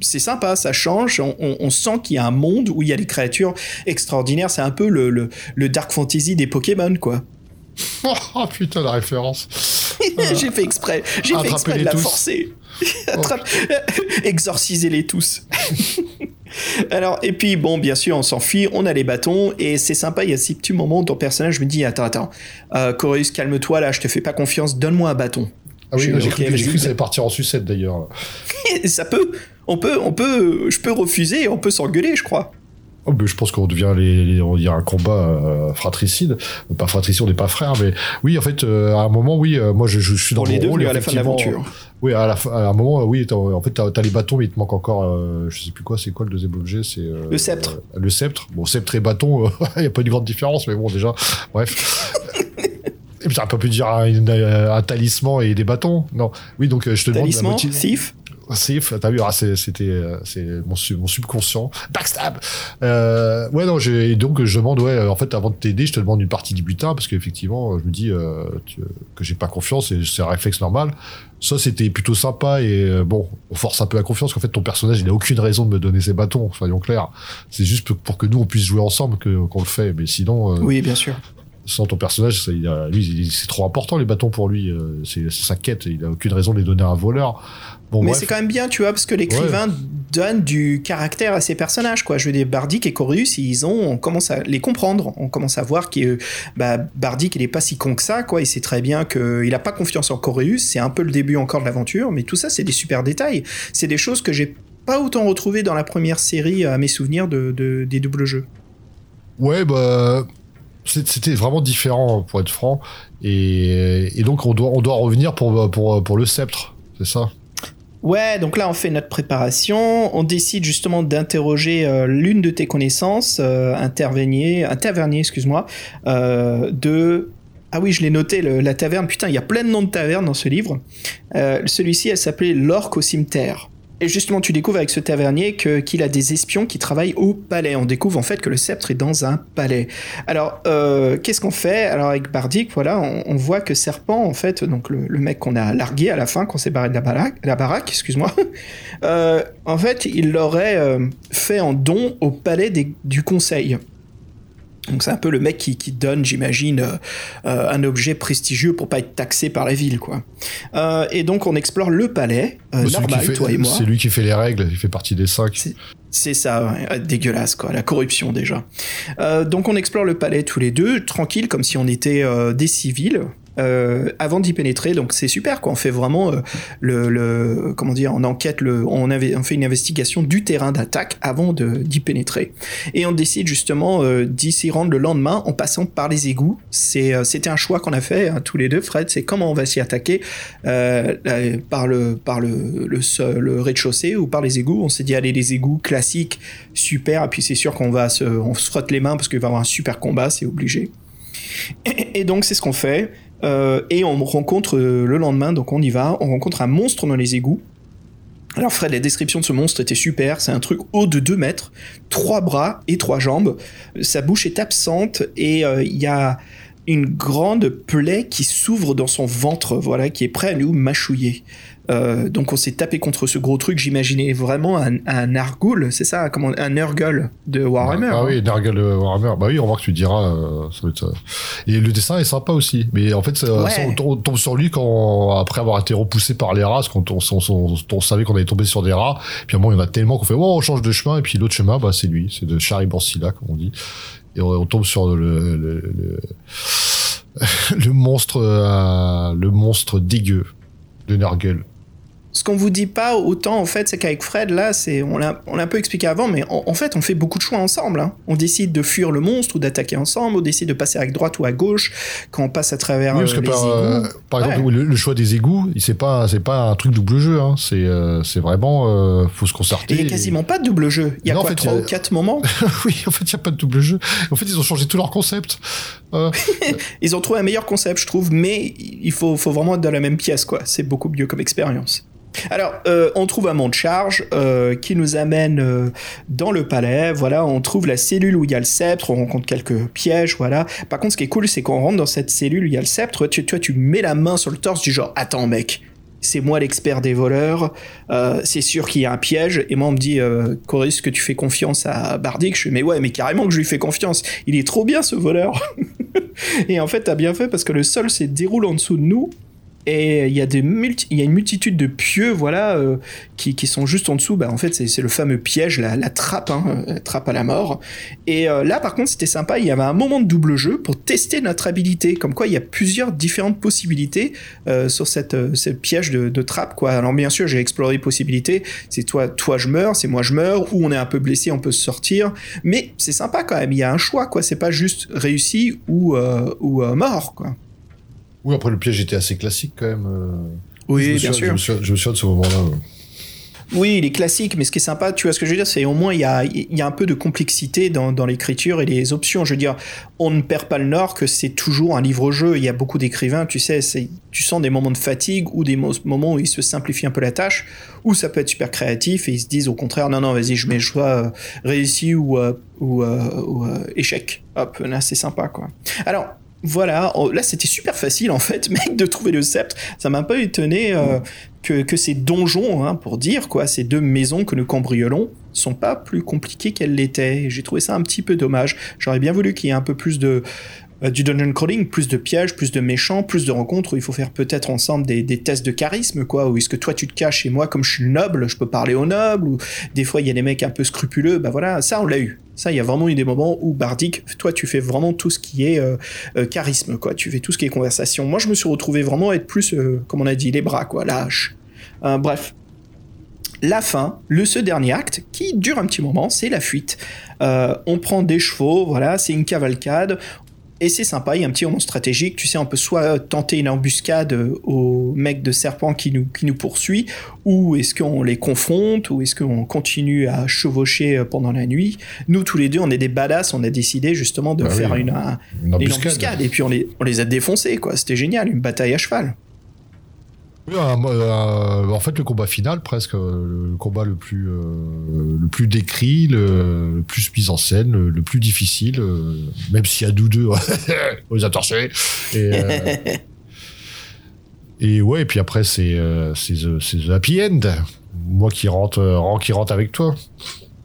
C'est sympa, ça change. On, on- on sent qu'il y a un monde où il y a des créatures extraordinaires. C'est un peu le, le, le Dark Fantasy des Pokémon, quoi. Oh putain, la référence. j'ai fait exprès. J'ai fait exprès de la tous. forcer. Attrape- Exorcisez-les tous. Alors, et puis, bon, bien sûr, on s'enfuit, on a les bâtons, et c'est sympa, il y a ces petits moments où ton personnage me dit Attends, attends, euh, Chorus, calme-toi là, je te fais pas confiance, donne-moi un bâton. Ah oui, j'ai cru que ça allait partir en sucette d'ailleurs. ça peut, on peut, on peut, je peux refuser, on peut s'engueuler, je crois. Oh, mais je pense qu'on devient les, les- on un combat euh, fratricide, pas fratricide, on n'est pas frères, mais oui, en fait, euh, à un moment, oui, euh, moi je, je suis dans Pour les deux, rôle. et à la fin de l'aventure. Oui, à, la fin- à un moment, oui, en fait, t'as as les bâtons, mais il te manque encore, je sais plus quoi, c'est quoi le deuxième objet, c'est Le sceptre. le sceptre. Bon, sceptre et bâton, il n'y a pas une grande différence, mais bon, déjà, bref. Et puis, pas pu dire un, talisman et des bâtons, non. Oui, donc je te demande la Talisman, motive- Sif. T'as vu, ah, c'était euh, c'est mon, su- mon subconscient. Backstab euh, Ouais, non, et donc je demande, ouais, euh, en fait, avant de t'aider, je te demande une partie du butin, parce qu'effectivement, je me dis euh, que j'ai pas confiance, et c'est un réflexe normal. Ça, c'était plutôt sympa, et euh, bon, on force un peu la confiance, qu'en fait, ton personnage, il a aucune raison de me donner ses bâtons, soyons clairs. C'est juste pour- que nous, on puisse jouer ensemble qu'on le fait, mais sinon, euh, Oui, bien sûr. sans ton personnage, ça, il a- lui, c'est trop important, les bâtons pour lui, euh, c'est c'est sa quête, il a aucune raison de les donner à un voleur. Bon, Mais c'est quand même bien, tu vois, parce que l'écrivain donne du caractère à ses personnages, quoi. Je veux dire, Bardic et Corius, ils ont, on commence à les comprendre. On commence à voir que bah, Bardic, il est pas si con que ça, quoi. Il sait très bien qu'il a pas confiance en Corius. C'est un peu le début encore de l'aventure, mais tout ça, c'est des super détails. C'est des choses que j'ai pas autant retrouvées dans la première série à mes souvenirs de, de- des doubles jeux. Ouais, bah, c'était vraiment différent, pour être franc. Et, et donc, on doit, on doit revenir pour, pour, pour le sceptre, c'est ça? Ouais, donc là on fait notre préparation, on décide justement d'interroger euh, l'une de tes connaissances, euh, intervenir, excuse-moi, euh, de... Ah oui, je l'ai noté, la taverne, putain, il y a plein de noms de tavernes dans ce livre. Euh, Celui-ci, elle s'appelait L'Orque au cimetière. Et justement, tu découvres avec ce tavernier que- qu'il a des espions qui travaillent au palais. On découvre en fait que le sceptre est dans un palais. Alors, euh, qu'est-ce qu'on fait? Alors avec Bardic, voilà, on, voit que Serpent, en fait, donc le, mec qu'on a largué à la fin, qu'on s'est barré de la baraque, la baraque excuse-moi, euh, en fait, il l'aurait euh, fait en don au palais du conseil. Donc c'est un peu le mec qui, qui donne, j'imagine, euh, euh, un objet prestigieux pour pas être taxé par la ville, quoi. Euh, et donc on explore le palais, euh, Bah, celui qui normal, fait- toi et moi. C'est lui qui fait les règles, il fait partie des cinq. C'est- ça, ouais. Dégueulasse quoi, la corruption déjà. Donc on explore le palais tous les deux, tranquille, comme si on était des civils. Euh, avant d'y pénétrer, donc c'est super quoi. On fait vraiment euh, le, le- comment dire, on enquête le, on, on fait une investigation du terrain d'attaque avant d'y pénétrer, et on décide justement euh, d'y s'y rendre le lendemain en passant par les égouts. Euh, c'était un choix qu'on a fait hein, tous les deux, Fred. C'est comment on va s'y attaquer euh, euh, par le par le le, le rez-de-chaussée ou par les égouts. On s'est dit allez les égouts classiques, super. Et puis c'est sûr qu'on va se, on se frotte les mains parce qu'il va y avoir un super combat, c'est obligé. Et donc c'est ce qu'on fait. Euh, et on rencontre euh, le lendemain, donc on y va, on rencontre un monstre dans les égouts. Alors Fred, la description de ce monstre était super, c'est un truc haut de 2 mètres, trois bras et trois jambes, sa bouche est absente et euh, il y a une grande plaie qui s'ouvre dans son ventre, voilà, qui est prêt à nous mâchouiller. Euh, donc on s'est tapé contre ce gros truc, j'imaginais vraiment un, un Nargoul, c'est ça, comment, un Nurgle de Warhammer. Ah hein. oui, Nergal euh, Warhammer. Bah oui, on voit que tu diras. euh, ça va être, euh, Et le dessin est sympa aussi. Mais en fait, ça, Ouais. ça, on, tombe, on tombe sur lui quand, après avoir été repoussé par les rats, parce qu'on on, on- savait qu'on allait tomber sur des rats. Puis à un moment, il y en a tellement qu'on fait, oh, on change de chemin. Et puis l'autre chemin, bah, c'est lui. C'est de Charibansila, comme on dit. Et on, tombe sur le, le, le, le monstre, euh, le monstre dégueu de Nergal. Ce qu'on vous dit pas autant, en fait, c'est qu'avec Fred, là, c'est, on l'a, on l'a un peu expliqué avant, mais en, en fait, on fait beaucoup de choix ensemble. hein. On décide de fuir le monstre ou d'attaquer ensemble, on décide de passer à droite ou à gauche quand on passe à travers Oui, parce euh, que les par, égouts. euh, par Ouais. exemple, le, le choix des égouts, c'est pas, c'est pas un truc double jeu. Hein. C'est, euh, c'est vraiment, euh, faut se concerter. il y a quasiment pas de double jeu. Il y a Non, en quoi, fait, trois a- ou quatre moments? Oui, en fait, il y a pas de double jeu. En fait, ils ont changé tout leur concept. Ils ont trouvé un meilleur concept, je trouve, mais il faut, faut vraiment être dans la même pièce, quoi. C'est beaucoup mieux comme expérience. Alors, euh, on trouve un mont de charge euh, qui nous amène euh, dans le palais. Voilà, on trouve la cellule où il y a le sceptre. On rencontre quelques pièges. Voilà. Par contre, ce qui est cool, c'est qu'on rentre dans cette cellule où il y a le sceptre. Tu, toi, tu mets la main sur le torse du genre, attends, mec. C'est moi l'expert des voleurs. C'est sûr qu'il y a un piège. Et moi, on me dit, Coris, que tu fais confiance à Bardic. Je fais, mais ouais, mais carrément que je lui fais confiance. Il est trop bien, ce voleur. Et en fait, t'as bien fait parce que le sol se déroule en dessous de nous. Et il y a des multi- il y a une multitude de pieux voilà euh, qui, qui sont juste en dessous. Bah en fait c'est le fameux piège la, trappe hein, la trappe à la mort. Et euh, là par contre c'était sympa. Il y avait un moment de double jeu pour tester notre habilité. Comme quoi il y a plusieurs différentes possibilités euh, sur cette euh, ce piège de, trappe alors bien sûr j'ai exploré les possibilités. C'est toi toi je meurs c'est moi je meurs. Ou on est un peu blessé on peut se sortir. Mais c'est sympa quand même. Il y a un choix quoi. C'est pas juste réussi ou euh, ou euh, mort quoi Oui, après le piège était assez classique quand même. euh. Oui bien sûr Je me souviens, de ce moment-là. ouais. Oui, il est classique, mais ce qui est sympa, tu vois ce que je veux dire, c'est au moins il y a, il y a un peu de complexité dans, dans l'écriture et les options. Je veux dire, on ne perd pas le nord que c'est toujours un livre-jeu. Il y a beaucoup d'écrivains, tu sais, tu sens des moments de fatigue ou des mo- moments où ils se simplifient un peu la tâche, ou ça peut être super créatif et ils se disent au contraire, non, non, vas-y, je mets choix euh, réussi ou, euh, ou, euh, ou, échec. Hop, là, c'est sympa, quoi. Alors, voilà, oh, là c'était super facile en fait, mec, de trouver le sceptre. Ça m'a un peu étonné euh, que, que ces donjons, hein, pour dire quoi, ces deux maisons que nous cambriolons, sont pas plus compliquées qu'elles l'étaient. J'ai trouvé ça un petit peu dommage. J'aurais bien voulu qu'il y ait un peu plus de euh, du dungeon crawling, plus de pièges, plus de méchants, plus de rencontres où il faut faire peut-être ensemble des, tests de charisme, quoi. Où est-ce que toi tu te caches et moi, comme je suis le noble, je peux parler au noble, ou des fois il y a des mecs un peu scrupuleux, bah voilà, ça on l'a eu. Ça, il y a vraiment eu des moments où Bardic, toi tu fais vraiment tout ce qui est euh, euh, charisme, quoi. Tu fais tout ce qui est conversation. Moi, je me suis retrouvé vraiment à être plus, comme on a dit, les bras, quoi, la hache. Bref. La fin, le ce dernier acte, qui dure un petit moment, c'est la fuite. On prend des chevaux, voilà, c'est une cavalcade. Et c'est sympa, il y a un petit moment stratégique. Tu sais, on peut soit tenter une embuscade euh, au mec de serpent qui nous, qui nous poursuit, ou est-ce qu'on les confronte, ou est-ce qu'on continue à chevaucher euh, pendant la nuit. Nous, tous les deux, on est des badass, on a décidé justement de Bah faire oui. une, un- Une une embuscade. embuscade. Et puis on les, on les a défoncés, quoi. C'était génial, une bataille à cheval. Oui, un- un- en fait, le combat final, presque, euh, le combat le plus, euh, le plus décrit, le, le plus mis en scène, le, le plus difficile, euh, même s'il y a nous deux, on les a torchés. Et, euh, et ouais, et puis après, c'est euh, c'est the, happy end. Moi qui rentre, euh, qui rentre avec toi.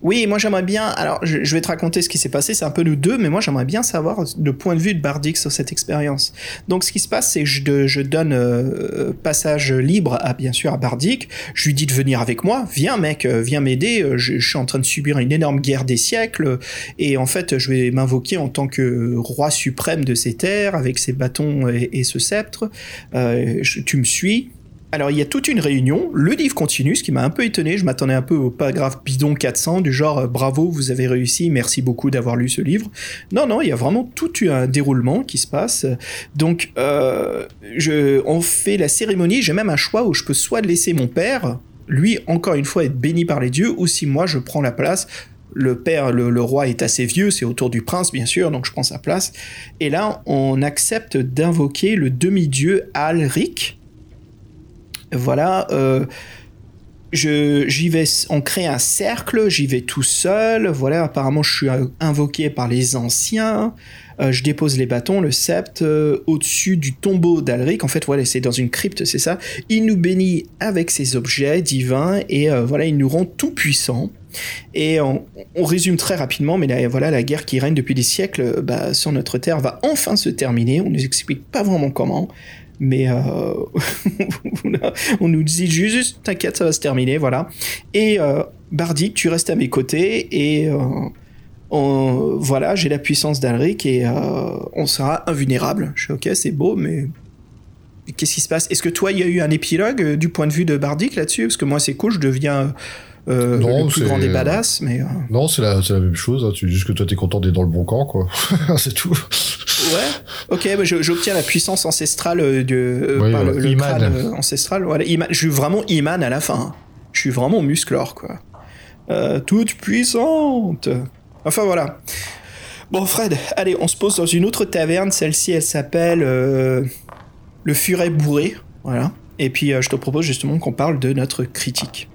Oui, moi j'aimerais bien. Alors, je, je vais te raconter ce qui s'est passé. C'est un peu nous deux, mais moi j'aimerais bien savoir le point de vue de Bardic sur cette expérience. Donc, ce qui se passe, c'est que je, je donne euh, passage libre à bien sûr à Bardic. Je lui dis de venir avec moi. Viens, mec, euh, viens m'aider. Euh, Je, je suis en train de subir une énorme guerre des siècles, et en fait, je vais m'invoquer en tant que roi suprême de ces terres avec ses bâtons et, et ce sceptre. Euh, tu me suis. Alors, il y a toute une réunion, le livre continue, ce qui m'a un peu étonné, je m'attendais un peu au paragraphe bidon 400, du genre euh, bravo, vous avez réussi, merci beaucoup d'avoir lu ce livre. Non, non, il y a vraiment tout un déroulement qui se passe. Donc, euh, je, on fait la cérémonie, j'ai même un choix où je peux soit laisser mon père, lui, encore une fois, être béni par les dieux, ou si moi, je prends la place. Le père, le, le roi est assez vieux, c'est autour du prince, bien sûr, donc je prends sa place. Et là, on accepte d'invoquer le demi-dieu Alric, voilà, euh, je, j'y vais, on crée un cercle, j'y vais tout seul, voilà, apparemment je suis invoqué par les anciens, euh, je dépose les bâtons, le sceptre, euh, au-dessus du tombeau d'Alric, en fait, voilà, c'est dans une crypte, c'est ça, il nous bénit avec ses objets divins, et voilà, il nous rend tout puissants. Et on, on résume très rapidement, mais là, voilà, la guerre qui règne depuis des siècles bah, sur notre terre va enfin se terminer. On nous explique pas vraiment comment, mais euh, on nous dit juste, t'inquiète, ça va se terminer, voilà. Et euh, Bardic, tu restes à mes côtés et euh, voilà, j'ai la puissance d'Alric et on sera invulnérable. Je suis ok, c'est beau, mais qu'est-ce qui se passe? Est-ce que toi, il y a eu un épilogue du point de vue de Bardic là-dessus? Parce que moi, c'est cool, je deviens euh, Non, le plus c'est- grand des badass, mais euh, Non, c'est la, même chose. hein. Tu juste que toi, t'es content d'être dans le bon camp, quoi. c'est tout. ouais. Ok, bah, j'obtiens la puissance ancestrale Oui, par le, crâne euh, ancestral. Voilà, je suis vraiment Iman à la fin. Je suis vraiment musclore, quoi. Euh, toute puissante. Enfin voilà. Bon, Fred, allez, on se pose dans une autre taverne. Celle-ci, elle s'appelle euh, le Furet bourré. Voilà. Et puis, euh, je te propose justement qu'on parle de notre critique.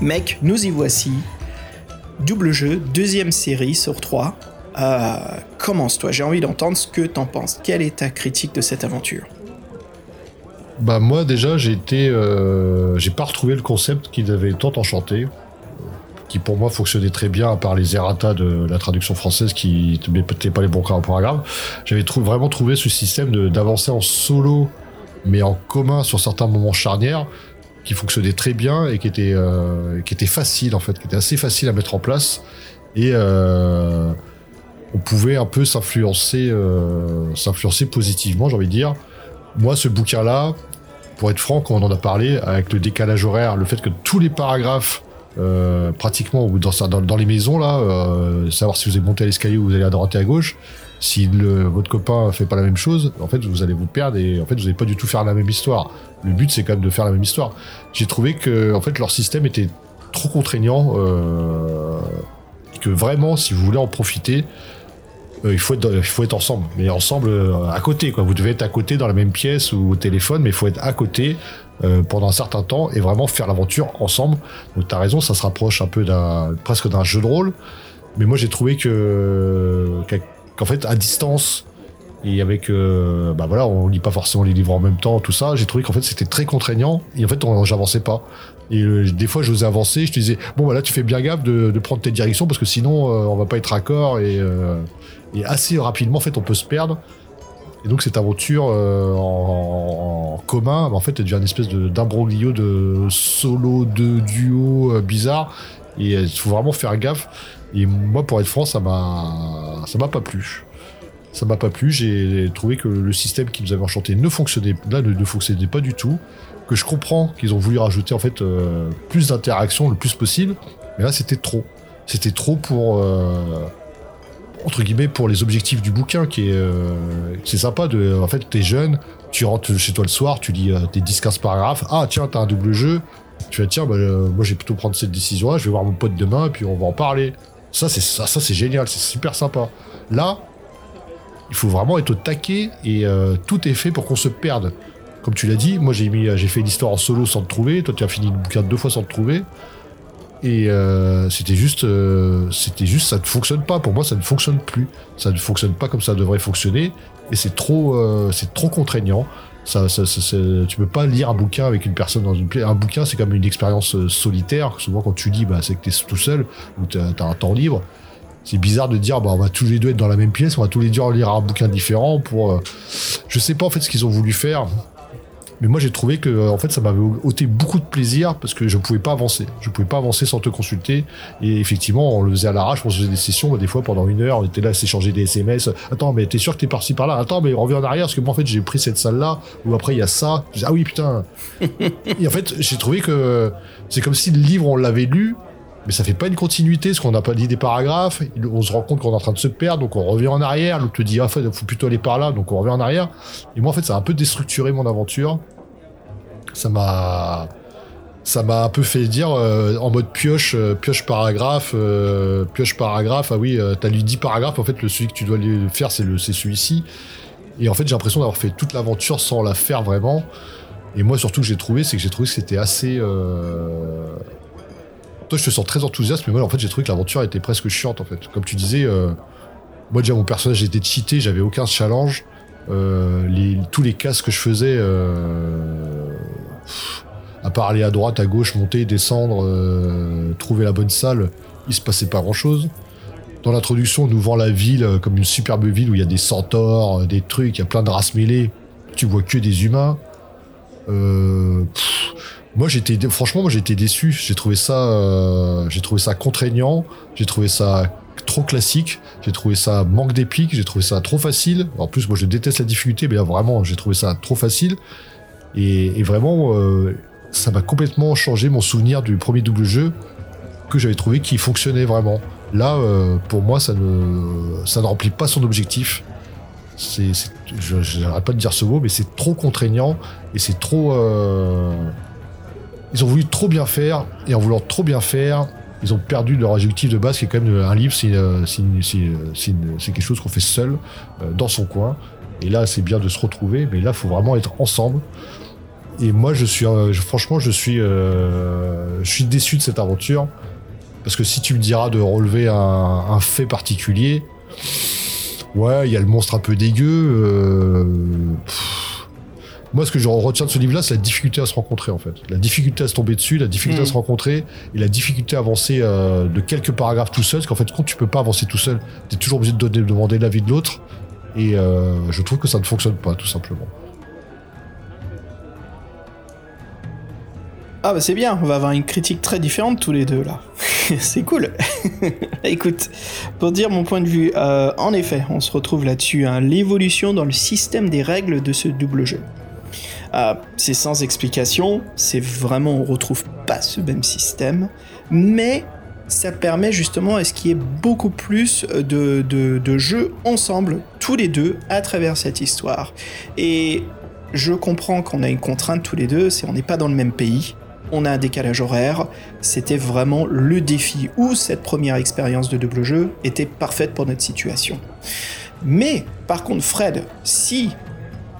Mec, nous y voici. Double jeu, deuxième série sur trois. Euh, commence-toi, j'ai envie d'entendre ce que t'en penses. Quelle est ta critique de cette aventure? Bah moi déjà j'ai été... Euh, j'ai pas retrouvé le concept qu'ils avaient tant enchanté qui pour moi fonctionnait très bien à part les errata de la traduction française qui n'étaient pas les bons paragraphes. J'avais vraiment trouvé ce système d'avancer en solo mais en commun sur certains moments charnières qui fonctionnait très bien et qui était euh, qui était facile en fait, qui était assez facile à mettre en place et euh, on pouvait un peu s'influencer euh, s'influencer positivement, j'ai envie de dire. Moi, ce bouquin-là, pour être franc, quand on en a parlé, avec le décalage horaire, le fait que tous les paragraphes euh, pratiquement dans, les maisons là, euh, savoir si vous avez monté à l'escalier ou vous allez à droite et à gauche, si le, votre copain fait pas la même chose, en fait, vous allez vous perdre et en fait, vous n'allez pas du tout faire la même histoire. Le but, c'est quand même de faire la même histoire. J'ai trouvé que, en fait, leur système était trop contraignant euh, que vraiment, si vous voulez en profiter, euh, il, faut être, il faut être ensemble. Mais ensemble, à côté, quoi. Vous devez être à côté dans la même pièce ou au téléphone, mais il faut être à côté euh, pendant un certain temps et vraiment faire l'aventure ensemble. Donc, t'as raison, ça se rapproche un peu d'un, presque d'un jeu de rôle. Mais moi, j'ai trouvé que, qu'en fait, à distance, et avec, euh, bah voilà, on lit pas forcément les livres en même temps, tout ça. J'ai trouvé qu'en fait c'était très contraignant et en fait j'avançais pas. Et euh, des fois je osais avancer, je te disais bon bah là tu fais bien gaffe de, de prendre tes directions parce que sinon euh, on va pas être raccord et, euh, et assez rapidement en fait on peut se perdre. Et donc cette aventure en, en, commun, bah, en fait elle devient une espèce d'imbroglio de solo, de duo bizarre et il faut vraiment faire gaffe. Et moi pour être franc ça m'a ça m'a pas plu ça m'a pas plu. J'ai trouvé que le système qui nous avait enchanté ne fonctionnait là ne, fonctionnait pas du tout. Que je comprends qu'ils ont voulu rajouter en fait euh, plus d'interaction le plus possible, mais là c'était trop. C'était trop pour euh, entre guillemets pour les objectifs du bouquin qui est euh, c'est sympa de en fait t'es jeune, tu rentres chez toi le soir, tu lis tes 10-15 paragraphes. Ah tiens t'as un double jeu. Tu vas tiens bah, moi j'ai plutôt prendre cette décision là. Je vais voir mon pote demain et puis on va en parler. C'est ça c'est génial, c'est super sympa. Là il faut vraiment être au taquet et euh, tout est fait pour qu'on se perde. Comme tu l'as dit, moi j'ai mis, j'ai fait l'histoire en solo sans te trouver. Toi, tu as fini le bouquin deux fois sans te trouver. Et euh, c'était juste, euh, c'était juste, ça ne fonctionne pas. Pour moi, ça ne fonctionne plus. Ça ne fonctionne pas comme ça devrait fonctionner. Et c'est trop, euh, c'est trop contraignant. Ça, ça, ça tu peux pas lire un bouquin avec une personne dans une pièce. Un bouquin, c'est comme une expérience solitaire. Souvent, quand tu lis, bah, c'est que tu es tout seul ou tu as, un temps libre c'est bizarre de dire bah on va tous les deux être dans la même pièce, on va tous les deux lire un bouquin différent pour je sais pas en fait ce qu'ils ont voulu faire. Mais moi j'ai trouvé que en fait ça m'avait ôté beaucoup de plaisir parce que je pouvais pas avancer. Je pouvais pas avancer sans te consulter et effectivement on le faisait à l'arrache, on faisait des sessions bah, des fois pendant une heure, on était là à s'échanger des SMS. Attends mais t'es sûr que t'es parti par là Attends mais reviens en arrière parce que moi en fait j'ai pris cette salle là ou après il y a ça. ah oui putain. et en fait j'ai trouvé que c'est comme si le livre on l'avait lu mais ça fait pas une continuité, parce qu'on n'a pas dit des paragraphes, on se rend compte qu'on est en train de se perdre, donc on revient en arrière, l'autre te dit, ah, faut plutôt aller par là, donc on revient en arrière. Et moi, en fait, ça a un peu déstructuré mon aventure. Ça m'a, ça m'a un peu fait dire, euh, en mode pioche, euh, pioche paragraphe, euh, pioche paragraphe, ah oui, t'as lu 10 paragraphes, en fait, le celui que tu dois faire, c'est celui-ci. Et en fait, j'ai l'impression d'avoir fait toute l'aventure sans la faire vraiment. Et moi, surtout, que j'ai trouvé, c'est que j'ai trouvé que c'était assez, je te sens très enthousiaste, mais moi, en fait, j'ai trouvé que l'aventure était presque chiante, en fait. Comme tu disais, euh, moi, déjà, mon personnage était cheaté, j'avais aucun challenge. Euh, les, tous les casques que je faisais, euh, à part aller à droite, à gauche, monter, descendre, trouver la bonne salle, il se passait pas grand chose. Dans l'introduction, on nous vend la ville comme une superbe ville où il y a des centaures, des trucs, il y a plein de races mêlées. Tu vois que des humains. Euh, moi, j'étais, franchement, moi, j'étais déçu. J'ai trouvé ça, euh, j'ai trouvé ça contraignant. J'ai trouvé ça trop classique. J'ai trouvé ça manque d'épique. J'ai trouvé ça trop facile. En plus, moi, je déteste la difficulté, mais vraiment, j'ai trouvé ça trop facile. Et, vraiment, euh, ça m'a complètement changé mon souvenir du premier double jeu que j'avais trouvé qui fonctionnait vraiment. Là, euh, pour moi, ça ne, ça ne remplit pas son objectif. C'est, je n'arrête pas de dire ce mot, mais c'est trop contraignant et c'est trop. Euh, ils ont voulu trop bien faire, et en voulant trop bien faire, ils ont perdu leur objectif de base, qui est quand même un livre, c'est quelque chose qu'on fait seul, euh, dans son coin. Et là, c'est bien de se retrouver, mais là, il faut vraiment être ensemble. Et moi, je suis, euh, franchement, je suis, euh, je suis déçu de cette aventure. Parce que si tu me diras de relever un, un fait particulier, ouais, il y a le monstre un peu dégueu. euh. Moi, ce que je retiens de ce livre-là, c'est la difficulté à se rencontrer, en fait. La difficulté à se tomber dessus, la difficulté Mm. à se rencontrer, et la difficulté à avancer euh, de quelques paragraphes tout seul. Parce qu'en fait, quand tu peux pas avancer tout seul, tu es toujours obligé de donner- de demander l'avis de l'autre. Et euh, je trouve que ça ne fonctionne pas, tout simplement. Ah bah c'est bien, on va avoir une critique très différente tous les deux là. c'est cool. Écoute, pour dire mon point de vue, euh, en effet, on se retrouve là-dessus, hein, l'évolution dans le système des règles de ce double jeu. Euh, c'est sans explication, c'est vraiment, on retrouve pas ce même système, mais ça permet justement à ce qu'il y ait beaucoup plus de, de, de jeux ensemble, tous les deux, à travers cette histoire. Et je comprends qu'on a une contrainte tous les deux, c'est on n'est pas dans le même pays, on a un décalage horaire, c'était vraiment le défi où cette première expérience de double jeu était parfaite pour notre situation. Mais par contre Fred, si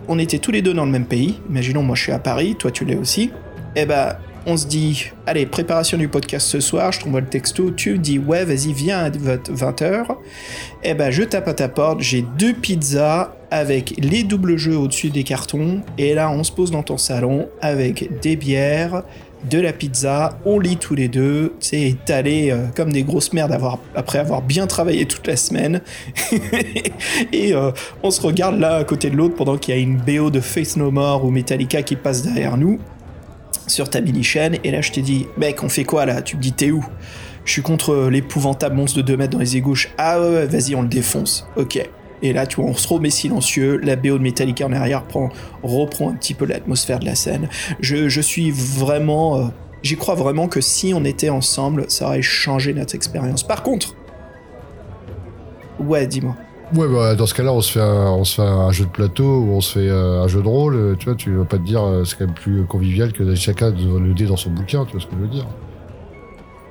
on était tous les deux dans le même pays, imaginons moi je suis à Paris, toi tu l'es aussi, eh ben on se dit, allez, préparation du podcast ce soir, je t'envoie le texto, tu me dis, ouais, vas-y, viens à 20h. Eh ben, je tape à ta porte, j'ai deux pizzas avec les doubles jeux au-dessus des cartons, et là, on se pose dans ton salon avec des bières, de la pizza, on lit tous les deux, tu sais, étalés euh, comme des grosses merdes après avoir bien travaillé toute la semaine. et euh, on se regarde là à côté de l'autre pendant qu'il y a une BO de Faith No More ou Metallica qui passe derrière nous sur ta mini chaîne. Et là je t'ai dit mec on fait quoi là? Tu me dis t'es où? Je suis contre l'épouvantable monstre de 2 mètres dans les égouches ah ouais vas-y on le défonce. Ok et là tu vois on se remet silencieux la BO de Metallica en arrière prend, reprend un petit peu l'atmosphère de la scène je, je suis vraiment euh, j'y crois vraiment que si on était ensemble ça aurait changé notre expérience par contre ouais dis-moi Ouais, bah, dans ce cas-là, on se fait un, on se fait un jeu de plateau ou on se fait euh, un jeu de rôle. Tu vois, tu vas pas te dire, euh, c'est quand même plus convivial que chacun de le dé dans son bouquin. Tu vois ce que je veux dire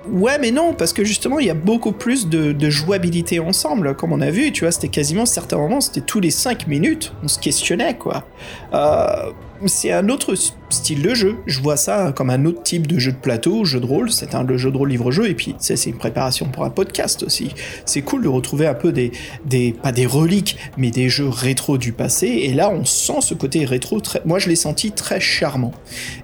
Ouais, mais non, parce que justement, il y a beaucoup plus de, jouabilité ensemble, comme on a vu, tu vois, c'était quasiment, certains moments, c'était tous les 5 minutes, on se questionnait, quoi. Euh, c'est un autre style de jeu, je vois ça comme un autre type de jeu de plateau, jeu de rôle, c'est un jeu de rôle livre-jeu, et puis, c'est une préparation pour un podcast aussi. C'est cool de retrouver un peu des, pas des reliques, mais des jeux rétro du passé, et là, on sent ce côté rétro, moi, je l'ai senti très charmant.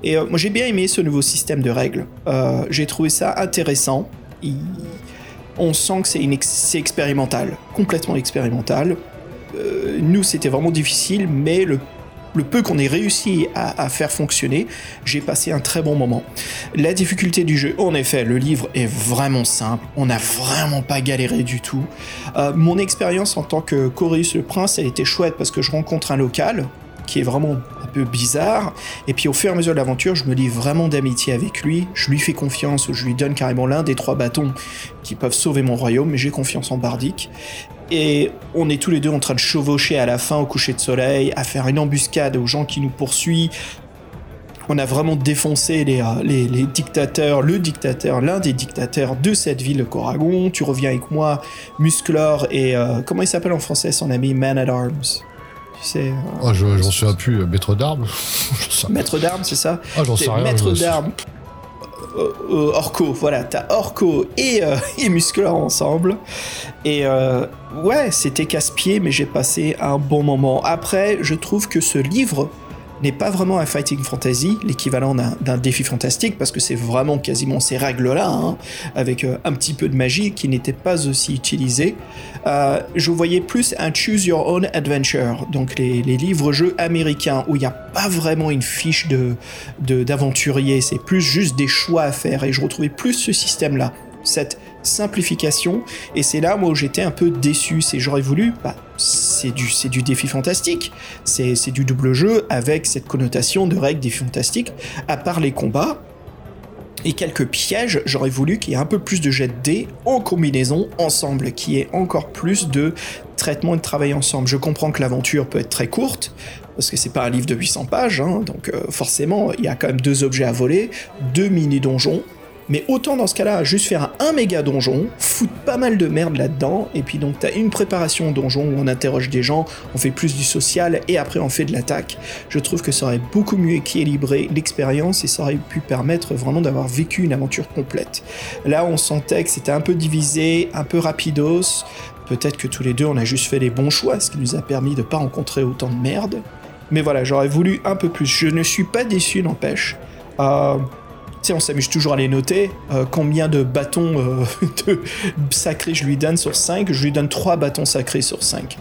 Et euh, moi j'ai bien aimé ce nouveau système de règles. Euh, j'ai trouvé ça intéressant. On sent que c'est expérimental, complètement expérimental. Euh, nous c'était vraiment difficile, mais le, le peu qu'on ait réussi à, faire fonctionner, j'ai passé un très bon moment. La difficulté du jeu, en effet, le livre est vraiment simple. On n'a vraiment pas galéré du tout. Euh, mon expérience en tant que Chorus le Prince, elle était chouette parce que je rencontre un local qui est vraiment un peu bizarre. Et puis au fur et à mesure de l'aventure, je me lie vraiment d'amitié avec lui. Je lui fais confiance, je lui donne carrément l'un des trois bâtons qui peuvent sauver mon royaume, mais j'ai confiance en Bardic. Et on est tous les deux en train de chevaucher à la fin au coucher de soleil, à faire une embuscade aux gens qui nous poursuivent. On a vraiment défoncé les, euh, les, les dictateurs, le dictateur, l'un des dictateurs de cette ville de Coragon. Tu reviens avec moi, Musclor et euh, comment il s'appelle en français son ami? Man at Arms. Tu sais, euh, Ah, je, j'en souviens plus. Maître d'armes? J'en maître d'armes, c'est ça? Ah, j'en sais rien. maître d'armes. Euh, euh, Orco, voilà, t'as Orco et, euh, et Musclor ensemble. Et ouais, c'était casse-pied, mais j'ai passé un bon moment. Après, je trouve que ce livre n'est pas vraiment un fighting fantasy, l'équivalent d'un défi fantastique, parce que c'est vraiment quasiment ces règles-là, hein, avec euh, un petit peu de magie qui n'était pas aussi utilisée. Euh, je voyais plus un Choose Your Own Adventure, donc les, livres-jeux américains, où il n'y a pas vraiment une fiche de de- d'aventurier, c'est plus juste des choix à faire, et je retrouvais plus ce système-là, cette simplification, et c'est là moi où j'étais un peu déçu, c'est j'aurais voulu, bah, c'est du, c'est du défi fantastique, c'est c'est du double jeu avec cette connotation de règles défi fantastique, à part les combats, et quelques pièges, j'aurais voulu qu'il y ait un peu plus de jet de dés en combinaison ensemble, qui ait encore plus de traitement et de travail ensemble. Je comprends que l'aventure peut être très courte, parce que c'est pas un livre de 800 pages, hein, donc euh, forcément il y a quand même deux objets à voler, deux mini-donjons, Mais autant dans ce cas-là, juste faire un méga donjon, foutre pas mal de merde là-dedans, et puis donc t'as une préparation au donjon où on interroge des gens, on fait plus du social, et après on fait de l'attaque. Je trouve que ça aurait beaucoup mieux équilibré l'expérience et ça aurait pu permettre vraiment d'avoir vécu une aventure complète. Là, on sentait que c'était un peu divisé, un peu rapidos. Peut-être que tous les deux, on a juste fait les bons choix, ce qui nous a permis de pas rencontrer autant de merde. Mais voilà, j'aurais voulu un peu plus. Je ne suis pas déçu, n'empêche. Euh, on s'amuse toujours à les noter. Euh, combien de bâtons euh, de sacrés je lui donne sur 5 Je lui donne 3 bâtons sacrés sur 5.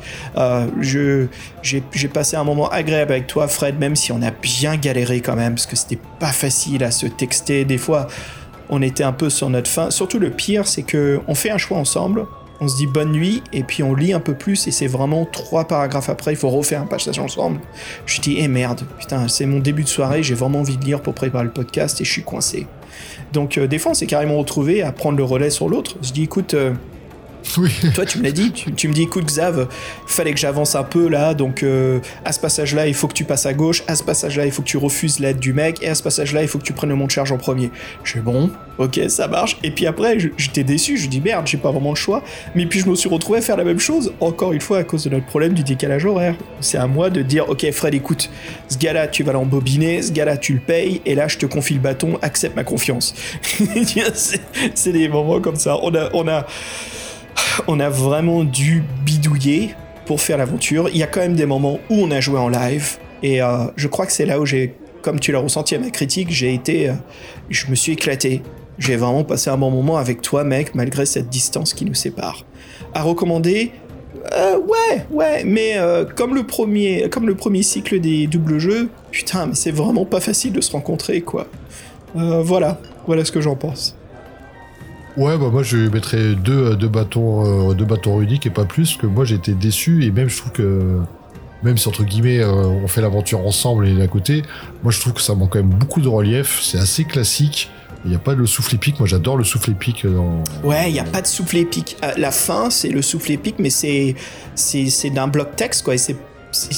je, j'ai, j'ai passé un moment agréable avec toi, Fred, même si on a bien galéré quand même, parce que c'était pas facile à se texter. Des fois, on était un peu sur notre fin. Surtout le pire, c'est que on fait un choix ensemble on se dit bonne nuit, et puis on lit un peu plus, et c'est vraiment trois paragraphes après, il faut refaire un passage ensemble. Je dis, eh merde, putain, c'est mon début de soirée, j'ai vraiment envie de lire pour préparer le podcast, et je suis coincé. Donc, euh, des fois, on s'est carrément retrouvé à prendre le relais sur l'autre. Je dis, écoute, euh, toi, tu me l'as dit, tu, me dis, écoute, Xav, fallait que j'avance un peu là, donc euh, à ce passage-là, il faut que tu passes à gauche, à ce passage-là, il faut que tu refuses l'aide du mec, et à ce passage-là, il faut que tu prennes le mont de charge en premier. Je bon, ok, ça marche. Et puis après, j'étais déçu, je dis merde, j'ai pas vraiment le choix. Mais puis je me suis retrouvé à faire la même chose, encore une fois, à cause de notre problème du décalage horaire. C'est à moi de dire, ok, Fred, écoute, ce gars-là, tu vas l'embobiner, ce gars-là, tu le payes, et là, je te confie le bâton, accepte ma confiance. C'est des moments comme ça. On a. On a on a vraiment dû bidouiller pour faire l'aventure. Il y a quand même des moments où on a joué en live, et euh, je crois que c'est là où j'ai, comme tu l'as ressenti à ma critique, j'ai été, euh, je me suis éclaté. J'ai vraiment passé un bon moment avec toi, mec, malgré cette distance qui nous sépare. À recommander, euh, ouais, ouais, mais comme le premier, comme le premier cycle des doubles jeux, putain, mais c'est vraiment pas facile de se rencontrer, quoi. voilà, voilà ce que j'en pense. Ouais, bah moi je mettrais deux, deux, bâtons, euh, deux bâtons rudiques et pas plus, que moi été déçu et même je trouve que, même si entre guillemets euh, on fait l'aventure ensemble et d'à côté, moi je trouve que ça manque quand même beaucoup de relief, c'est assez classique. Il n'y a pas de souffle épique, moi j'adore le souffle épique dans... Ouais, il n'y a pas de souffle épique. Euh, la fin c'est le souffle épique, mais c'est, c'est, d'un bloc texte quoi, il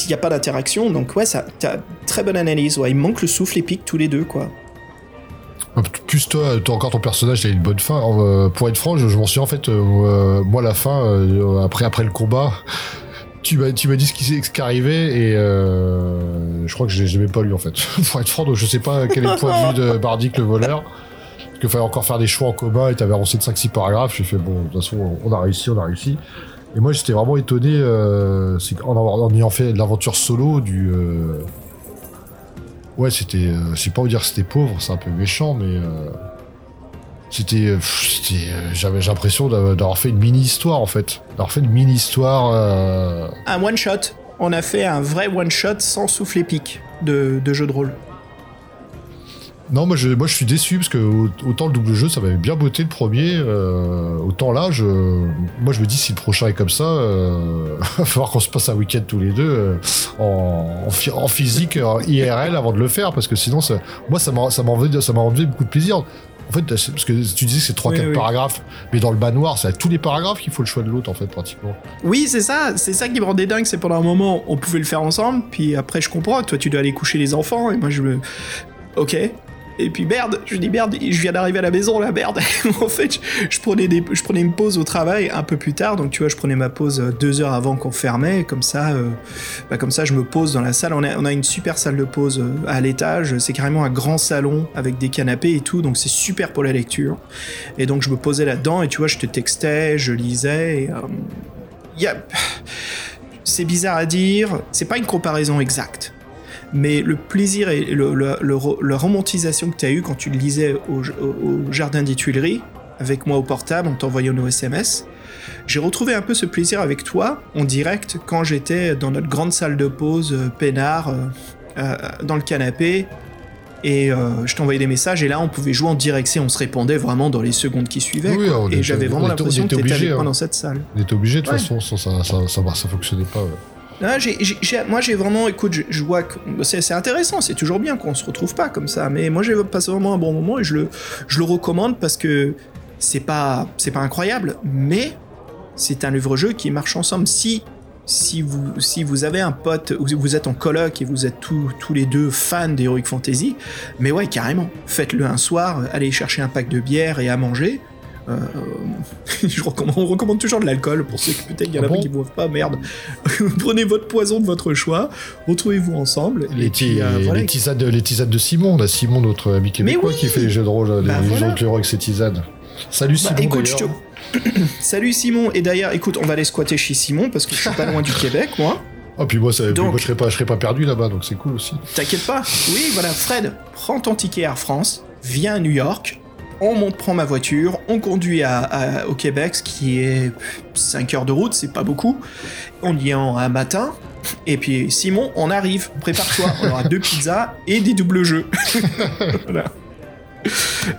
n'y a pas d'interaction, donc ouais, ça, t'as très bonne analyse. Ouais, il manque le souffle épique tous les deux, quoi. Plus toi, toi encore ton personnage, il a une bonne fin. Euh, pour être franc, je, m'en suis en fait, euh, moi la fin, euh, après après le combat, tu m'as tu dit ce qui, ce qui arrivait et je crois que je l'ai pas lu en fait. pour être franc, donc je sais pas quel est le point de vue de Bardic le voleur. Parce qu'il fallait encore faire des choix en combat et t'avais avancé de 5-6 paragraphes. J'ai fait bon, de toute façon, on a réussi, on a réussi. Et moi, j'étais vraiment étonné, en, en, ayant fait l'aventure solo du ouais, c'était. Euh, je sais pas vous dire c'était pauvre, c'est un peu méchant, mais. Euh, c'était. Euh, j'avais l'impression d'avoir fait une mini-histoire, en fait. D'avoir fait une mini-histoire. Un one-shot. On a fait un vrai one-shot sans souffle épique de jeu de rôle. Non, moi je, moi je suis déçu parce que autant le double jeu ça m'avait bien botté le premier, euh, autant là, je, moi je me dis si le prochain est comme ça, euh, va falloir qu'on se passe un week-end tous les deux euh, en, en, physique, en IRL avant de le faire parce que sinon, ça, moi ça m'a ça m'a enlevé beaucoup de plaisir. En fait, parce que tu disais que c'est 3-4 paragraphes, mais dans le manoir, c'est à tous les paragraphes qu'il faut le choix de l'autre, en fait, pratiquement. Oui, c'est ça, c'est ça qui me rendait dingue, c'est pendant un moment, on pouvait le faire ensemble, puis après, je comprends, toi, tu dois aller coucher les enfants, et moi, je me. Ok, et puis merde, je dis merde, je viens d'arriver à la maison là, merde. en fait, je, prenais des, je prenais une pause au travail un peu plus tard, donc tu vois, je prenais ma pause euh, deux heures avant qu'on fermait, comme ça, euh, bah, comme ça, je me pose dans la salle. On a, on a une super salle de pause euh, à l'étage, c'est carrément un grand salon avec des canapés et tout, donc c'est super pour la lecture. Et donc je me posais là-dedans et tu vois, je te textais, je lisais. Et, C'est bizarre à dire, c'est pas une comparaison exacte mais le plaisir et le, la romantisation que tu as eu quand tu le lisais au, Jardin des Tuileries, avec moi au portable, en t'envoyant nos SMS, j'ai retrouvé un peu ce plaisir avec toi en direct quand j'étais dans notre grande salle de pause, euh, peinard, euh, euh, dans le canapé, et je t'envoyais des messages, et là on pouvait jouer en direct, et on se répondait vraiment dans les secondes qui suivaient. et j'avais vraiment l'impression que tu étais avec moi hein. dans cette salle. On était obligé, de toute façon, ça, ça, ça, ça, fonctionnait pas. Moi, j'ai vraiment, écoute, je, vois que c'est intéressant, c'est toujours bien qu'on se retrouve pas comme ça, mais moi, j'ai passé vraiment un bon moment et je le, je le recommande parce que c'est pas, pas incroyable, mais c'est un livre-jeu qui marche ensemble. Si si vous, si vous avez un pote, ou vous êtes en coloc et vous êtes tous, tous les deux fans d'Heroic Fantasy, mais ouais, carrément, faites-le un soir, allez chercher un pack de bière et à manger. Euh, je recommande, on recommande toujours de l'alcool pour ceux qui peut-être y en a Ah bon qui boivent pas, merde. Prenez votre poison de votre choix, retrouvez-vous ensemble. Les, et puis, euh, les- voilà. les tisanes de, les de Simon, là, Simon, notre ami québécois, oui qui fait les jeux de rôle, les Bah jeux voilà. de l'euro avec ses tisanes. Salut Bah, Simon. écoute, te- Salut Simon, et d'ailleurs, écoute, on va aller squatter chez Simon parce que je suis pas loin du Québec, moi. Ah, puis moi, ça, puis Donc- moi, je serais pas, je serais pas perdu là-bas, donc c'est cool aussi. T'inquiète pas. Oui, voilà, Fred, prends ton ticket Air France, viens à New York, on monte, prend ma voiture, on conduit à, à- au Québec, ce qui est 5 heures de route, c'est pas beaucoup. On y est en un matin. Et puis Simon, on arrive, prépare-toi, on aura deux pizzas et des doubles jeux. voilà.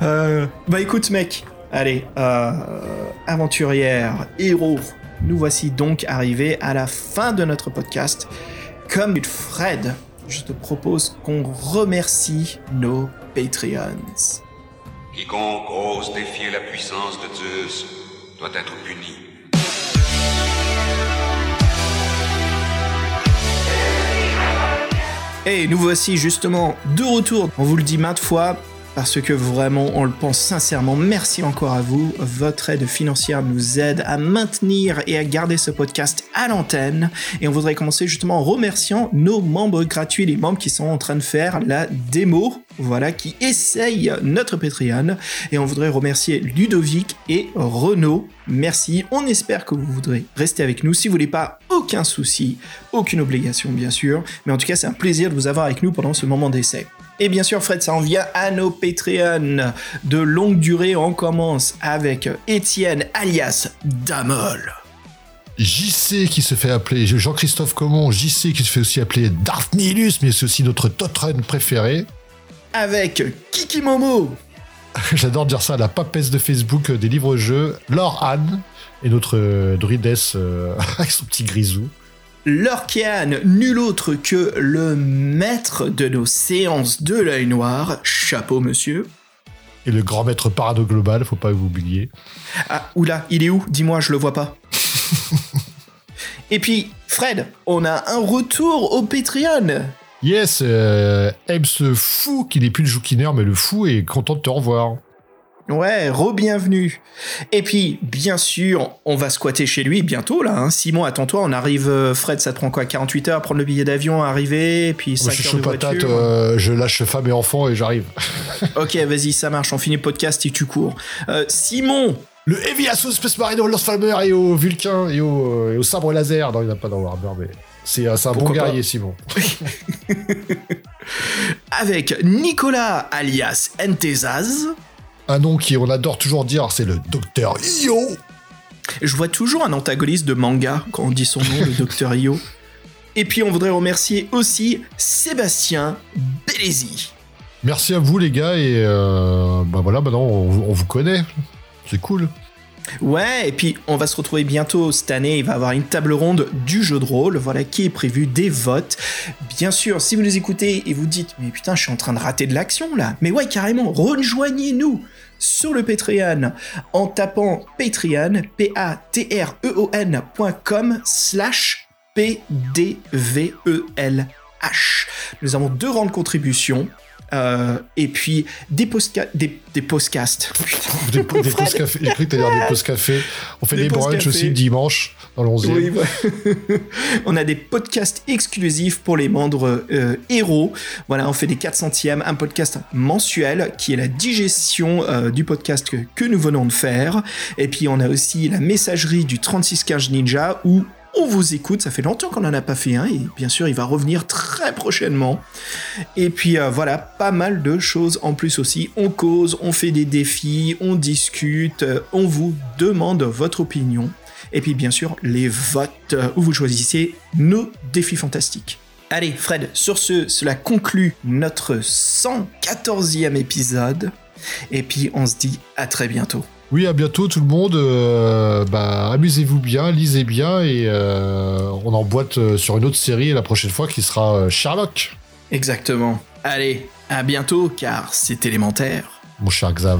Euh, bah écoute mec, allez, euh, aventurière, héros, nous voici donc arrivés à la fin de notre podcast. Comme Fred, je te propose qu'on remercie nos Patreons. Quiconque ose défier la puissance de Zeus doit être puni. Et nous voici justement de retour. On vous le dit maintes fois parce que vraiment on le pense sincèrement. Merci encore à vous. Votre aide financière nous aide à maintenir et à garder ce podcast à l'antenne. Et on voudrait commencer justement en remerciant nos membres gratuits, les membres qui sont en train de faire la démo. Voilà, qui essayent notre Patreon. Et on voudrait remercier Ludovic et Renaud. Merci. On espère que vous voudrez rester avec nous. Si vous voulez pas, aucun souci, aucune obligation bien sûr. Mais en tout cas, c'est un plaisir de vous avoir avec nous pendant ce moment d'essai. Et bien sûr, Fred, ça en vient à nos Patreons de longue durée. On commence avec Étienne alias Damol. JC qui se fait appeler Jean-Christophe Comon, JC qui se fait aussi appeler Darth Nihilus, mais c'est aussi notre Totrun préféré. Avec Kiki Momo. J'adore dire ça, la papesse de Facebook euh, des livres-jeux, Laure Anne et notre euh, druidesse euh, avec son petit grisou. Lorkian, nul autre que le maître de nos séances de l'œil noir. Chapeau, monsieur. Et le grand maître parado global, faut pas vous oublier. Ah, oula, il est où? Dis-moi, je le vois pas. Et puis, Fred, on a un retour au Patreon. Yes, euh, ce fou qui n'est plus le jouquineur, mais le fou est content de te revoir. Ouais, re-bienvenue. Et puis, bien sûr, on va squatter chez lui bientôt, là. hein. Simon, attends-toi, on arrive... euh, Fred, ça te prend quoi 48 heures à prendre le billet d'avion, arriver, et puis 5 Moi, je suis heures de patate, voiture. euh, je lâche femme et enfant et j'arrive. Ok, vas-y, ça marche, on finit le podcast et tu cours. Euh, Simon Le Heavy Assault Space Marine au Lance-Flammer et au Vulcain et au, et au sabre laser. Non, il n'y en a pas dans Warhammer, mais c'est un bon Pourquoi pas guerrier, Simon. avec Nicolas, alias Entezaz. Un nom qui, on adore toujours dire, c'est le Docteur Io. Je vois toujours un antagoniste de manga quand on dit son nom, le Docteur Io. Et puis on voudrait remercier aussi Sébastien Bellesi. Merci à vous, les gars, et euh, bah voilà, maintenant, on, on vous connaît. C'est cool. Ouais, et puis on va se retrouver bientôt cette année. Il va y avoir une table ronde du jeu de rôle, voilà, qui est prévu des votes. Bien sûr, si vous nous écoutez et vous dites, mais putain, je suis en train de rater de l'action là. Mais ouais, carrément, rejoignez-nous sur le Patreon en tapant Patreon, P-A-T-R-E-O-N.com slash P-D-V-E-L-H. Nous avons deux grandes contributions. Euh, et puis des, postca- des, des podcasts. Des, des pauses café. J'ai cru que t'allais dire des. On fait Des des, brunchs aussi le dimanche, dans le 11e. Oui, voilà. on a des podcasts exclusifs pour les membres euh, héros. Voilà, on fait des 400e, un podcast mensuel qui est la digestion euh, du podcast que, que nous venons de faire. Et puis on a aussi la messagerie du 3615 Ninja où on vous écoute, ça fait longtemps qu'on n'en a pas fait un et bien sûr il va revenir très prochainement. Et puis euh, voilà, pas mal de choses en plus aussi. On cause, on fait des défis, on discute, euh, on vous demande votre opinion. Et puis bien sûr, les votes euh, où vous choisissez nos défis fantastiques. Allez, Fred, sur ce, cela conclut notre 114e épisode. Et puis on se dit à très bientôt. Oui, à bientôt tout le monde. Euh, bah, amusez-vous bien, lisez bien et euh, on emboîte euh, sur une autre série la prochaine fois qui sera Sherlock, Exactement. Allez, à bientôt car c'est élémentaire. mon cher Xav.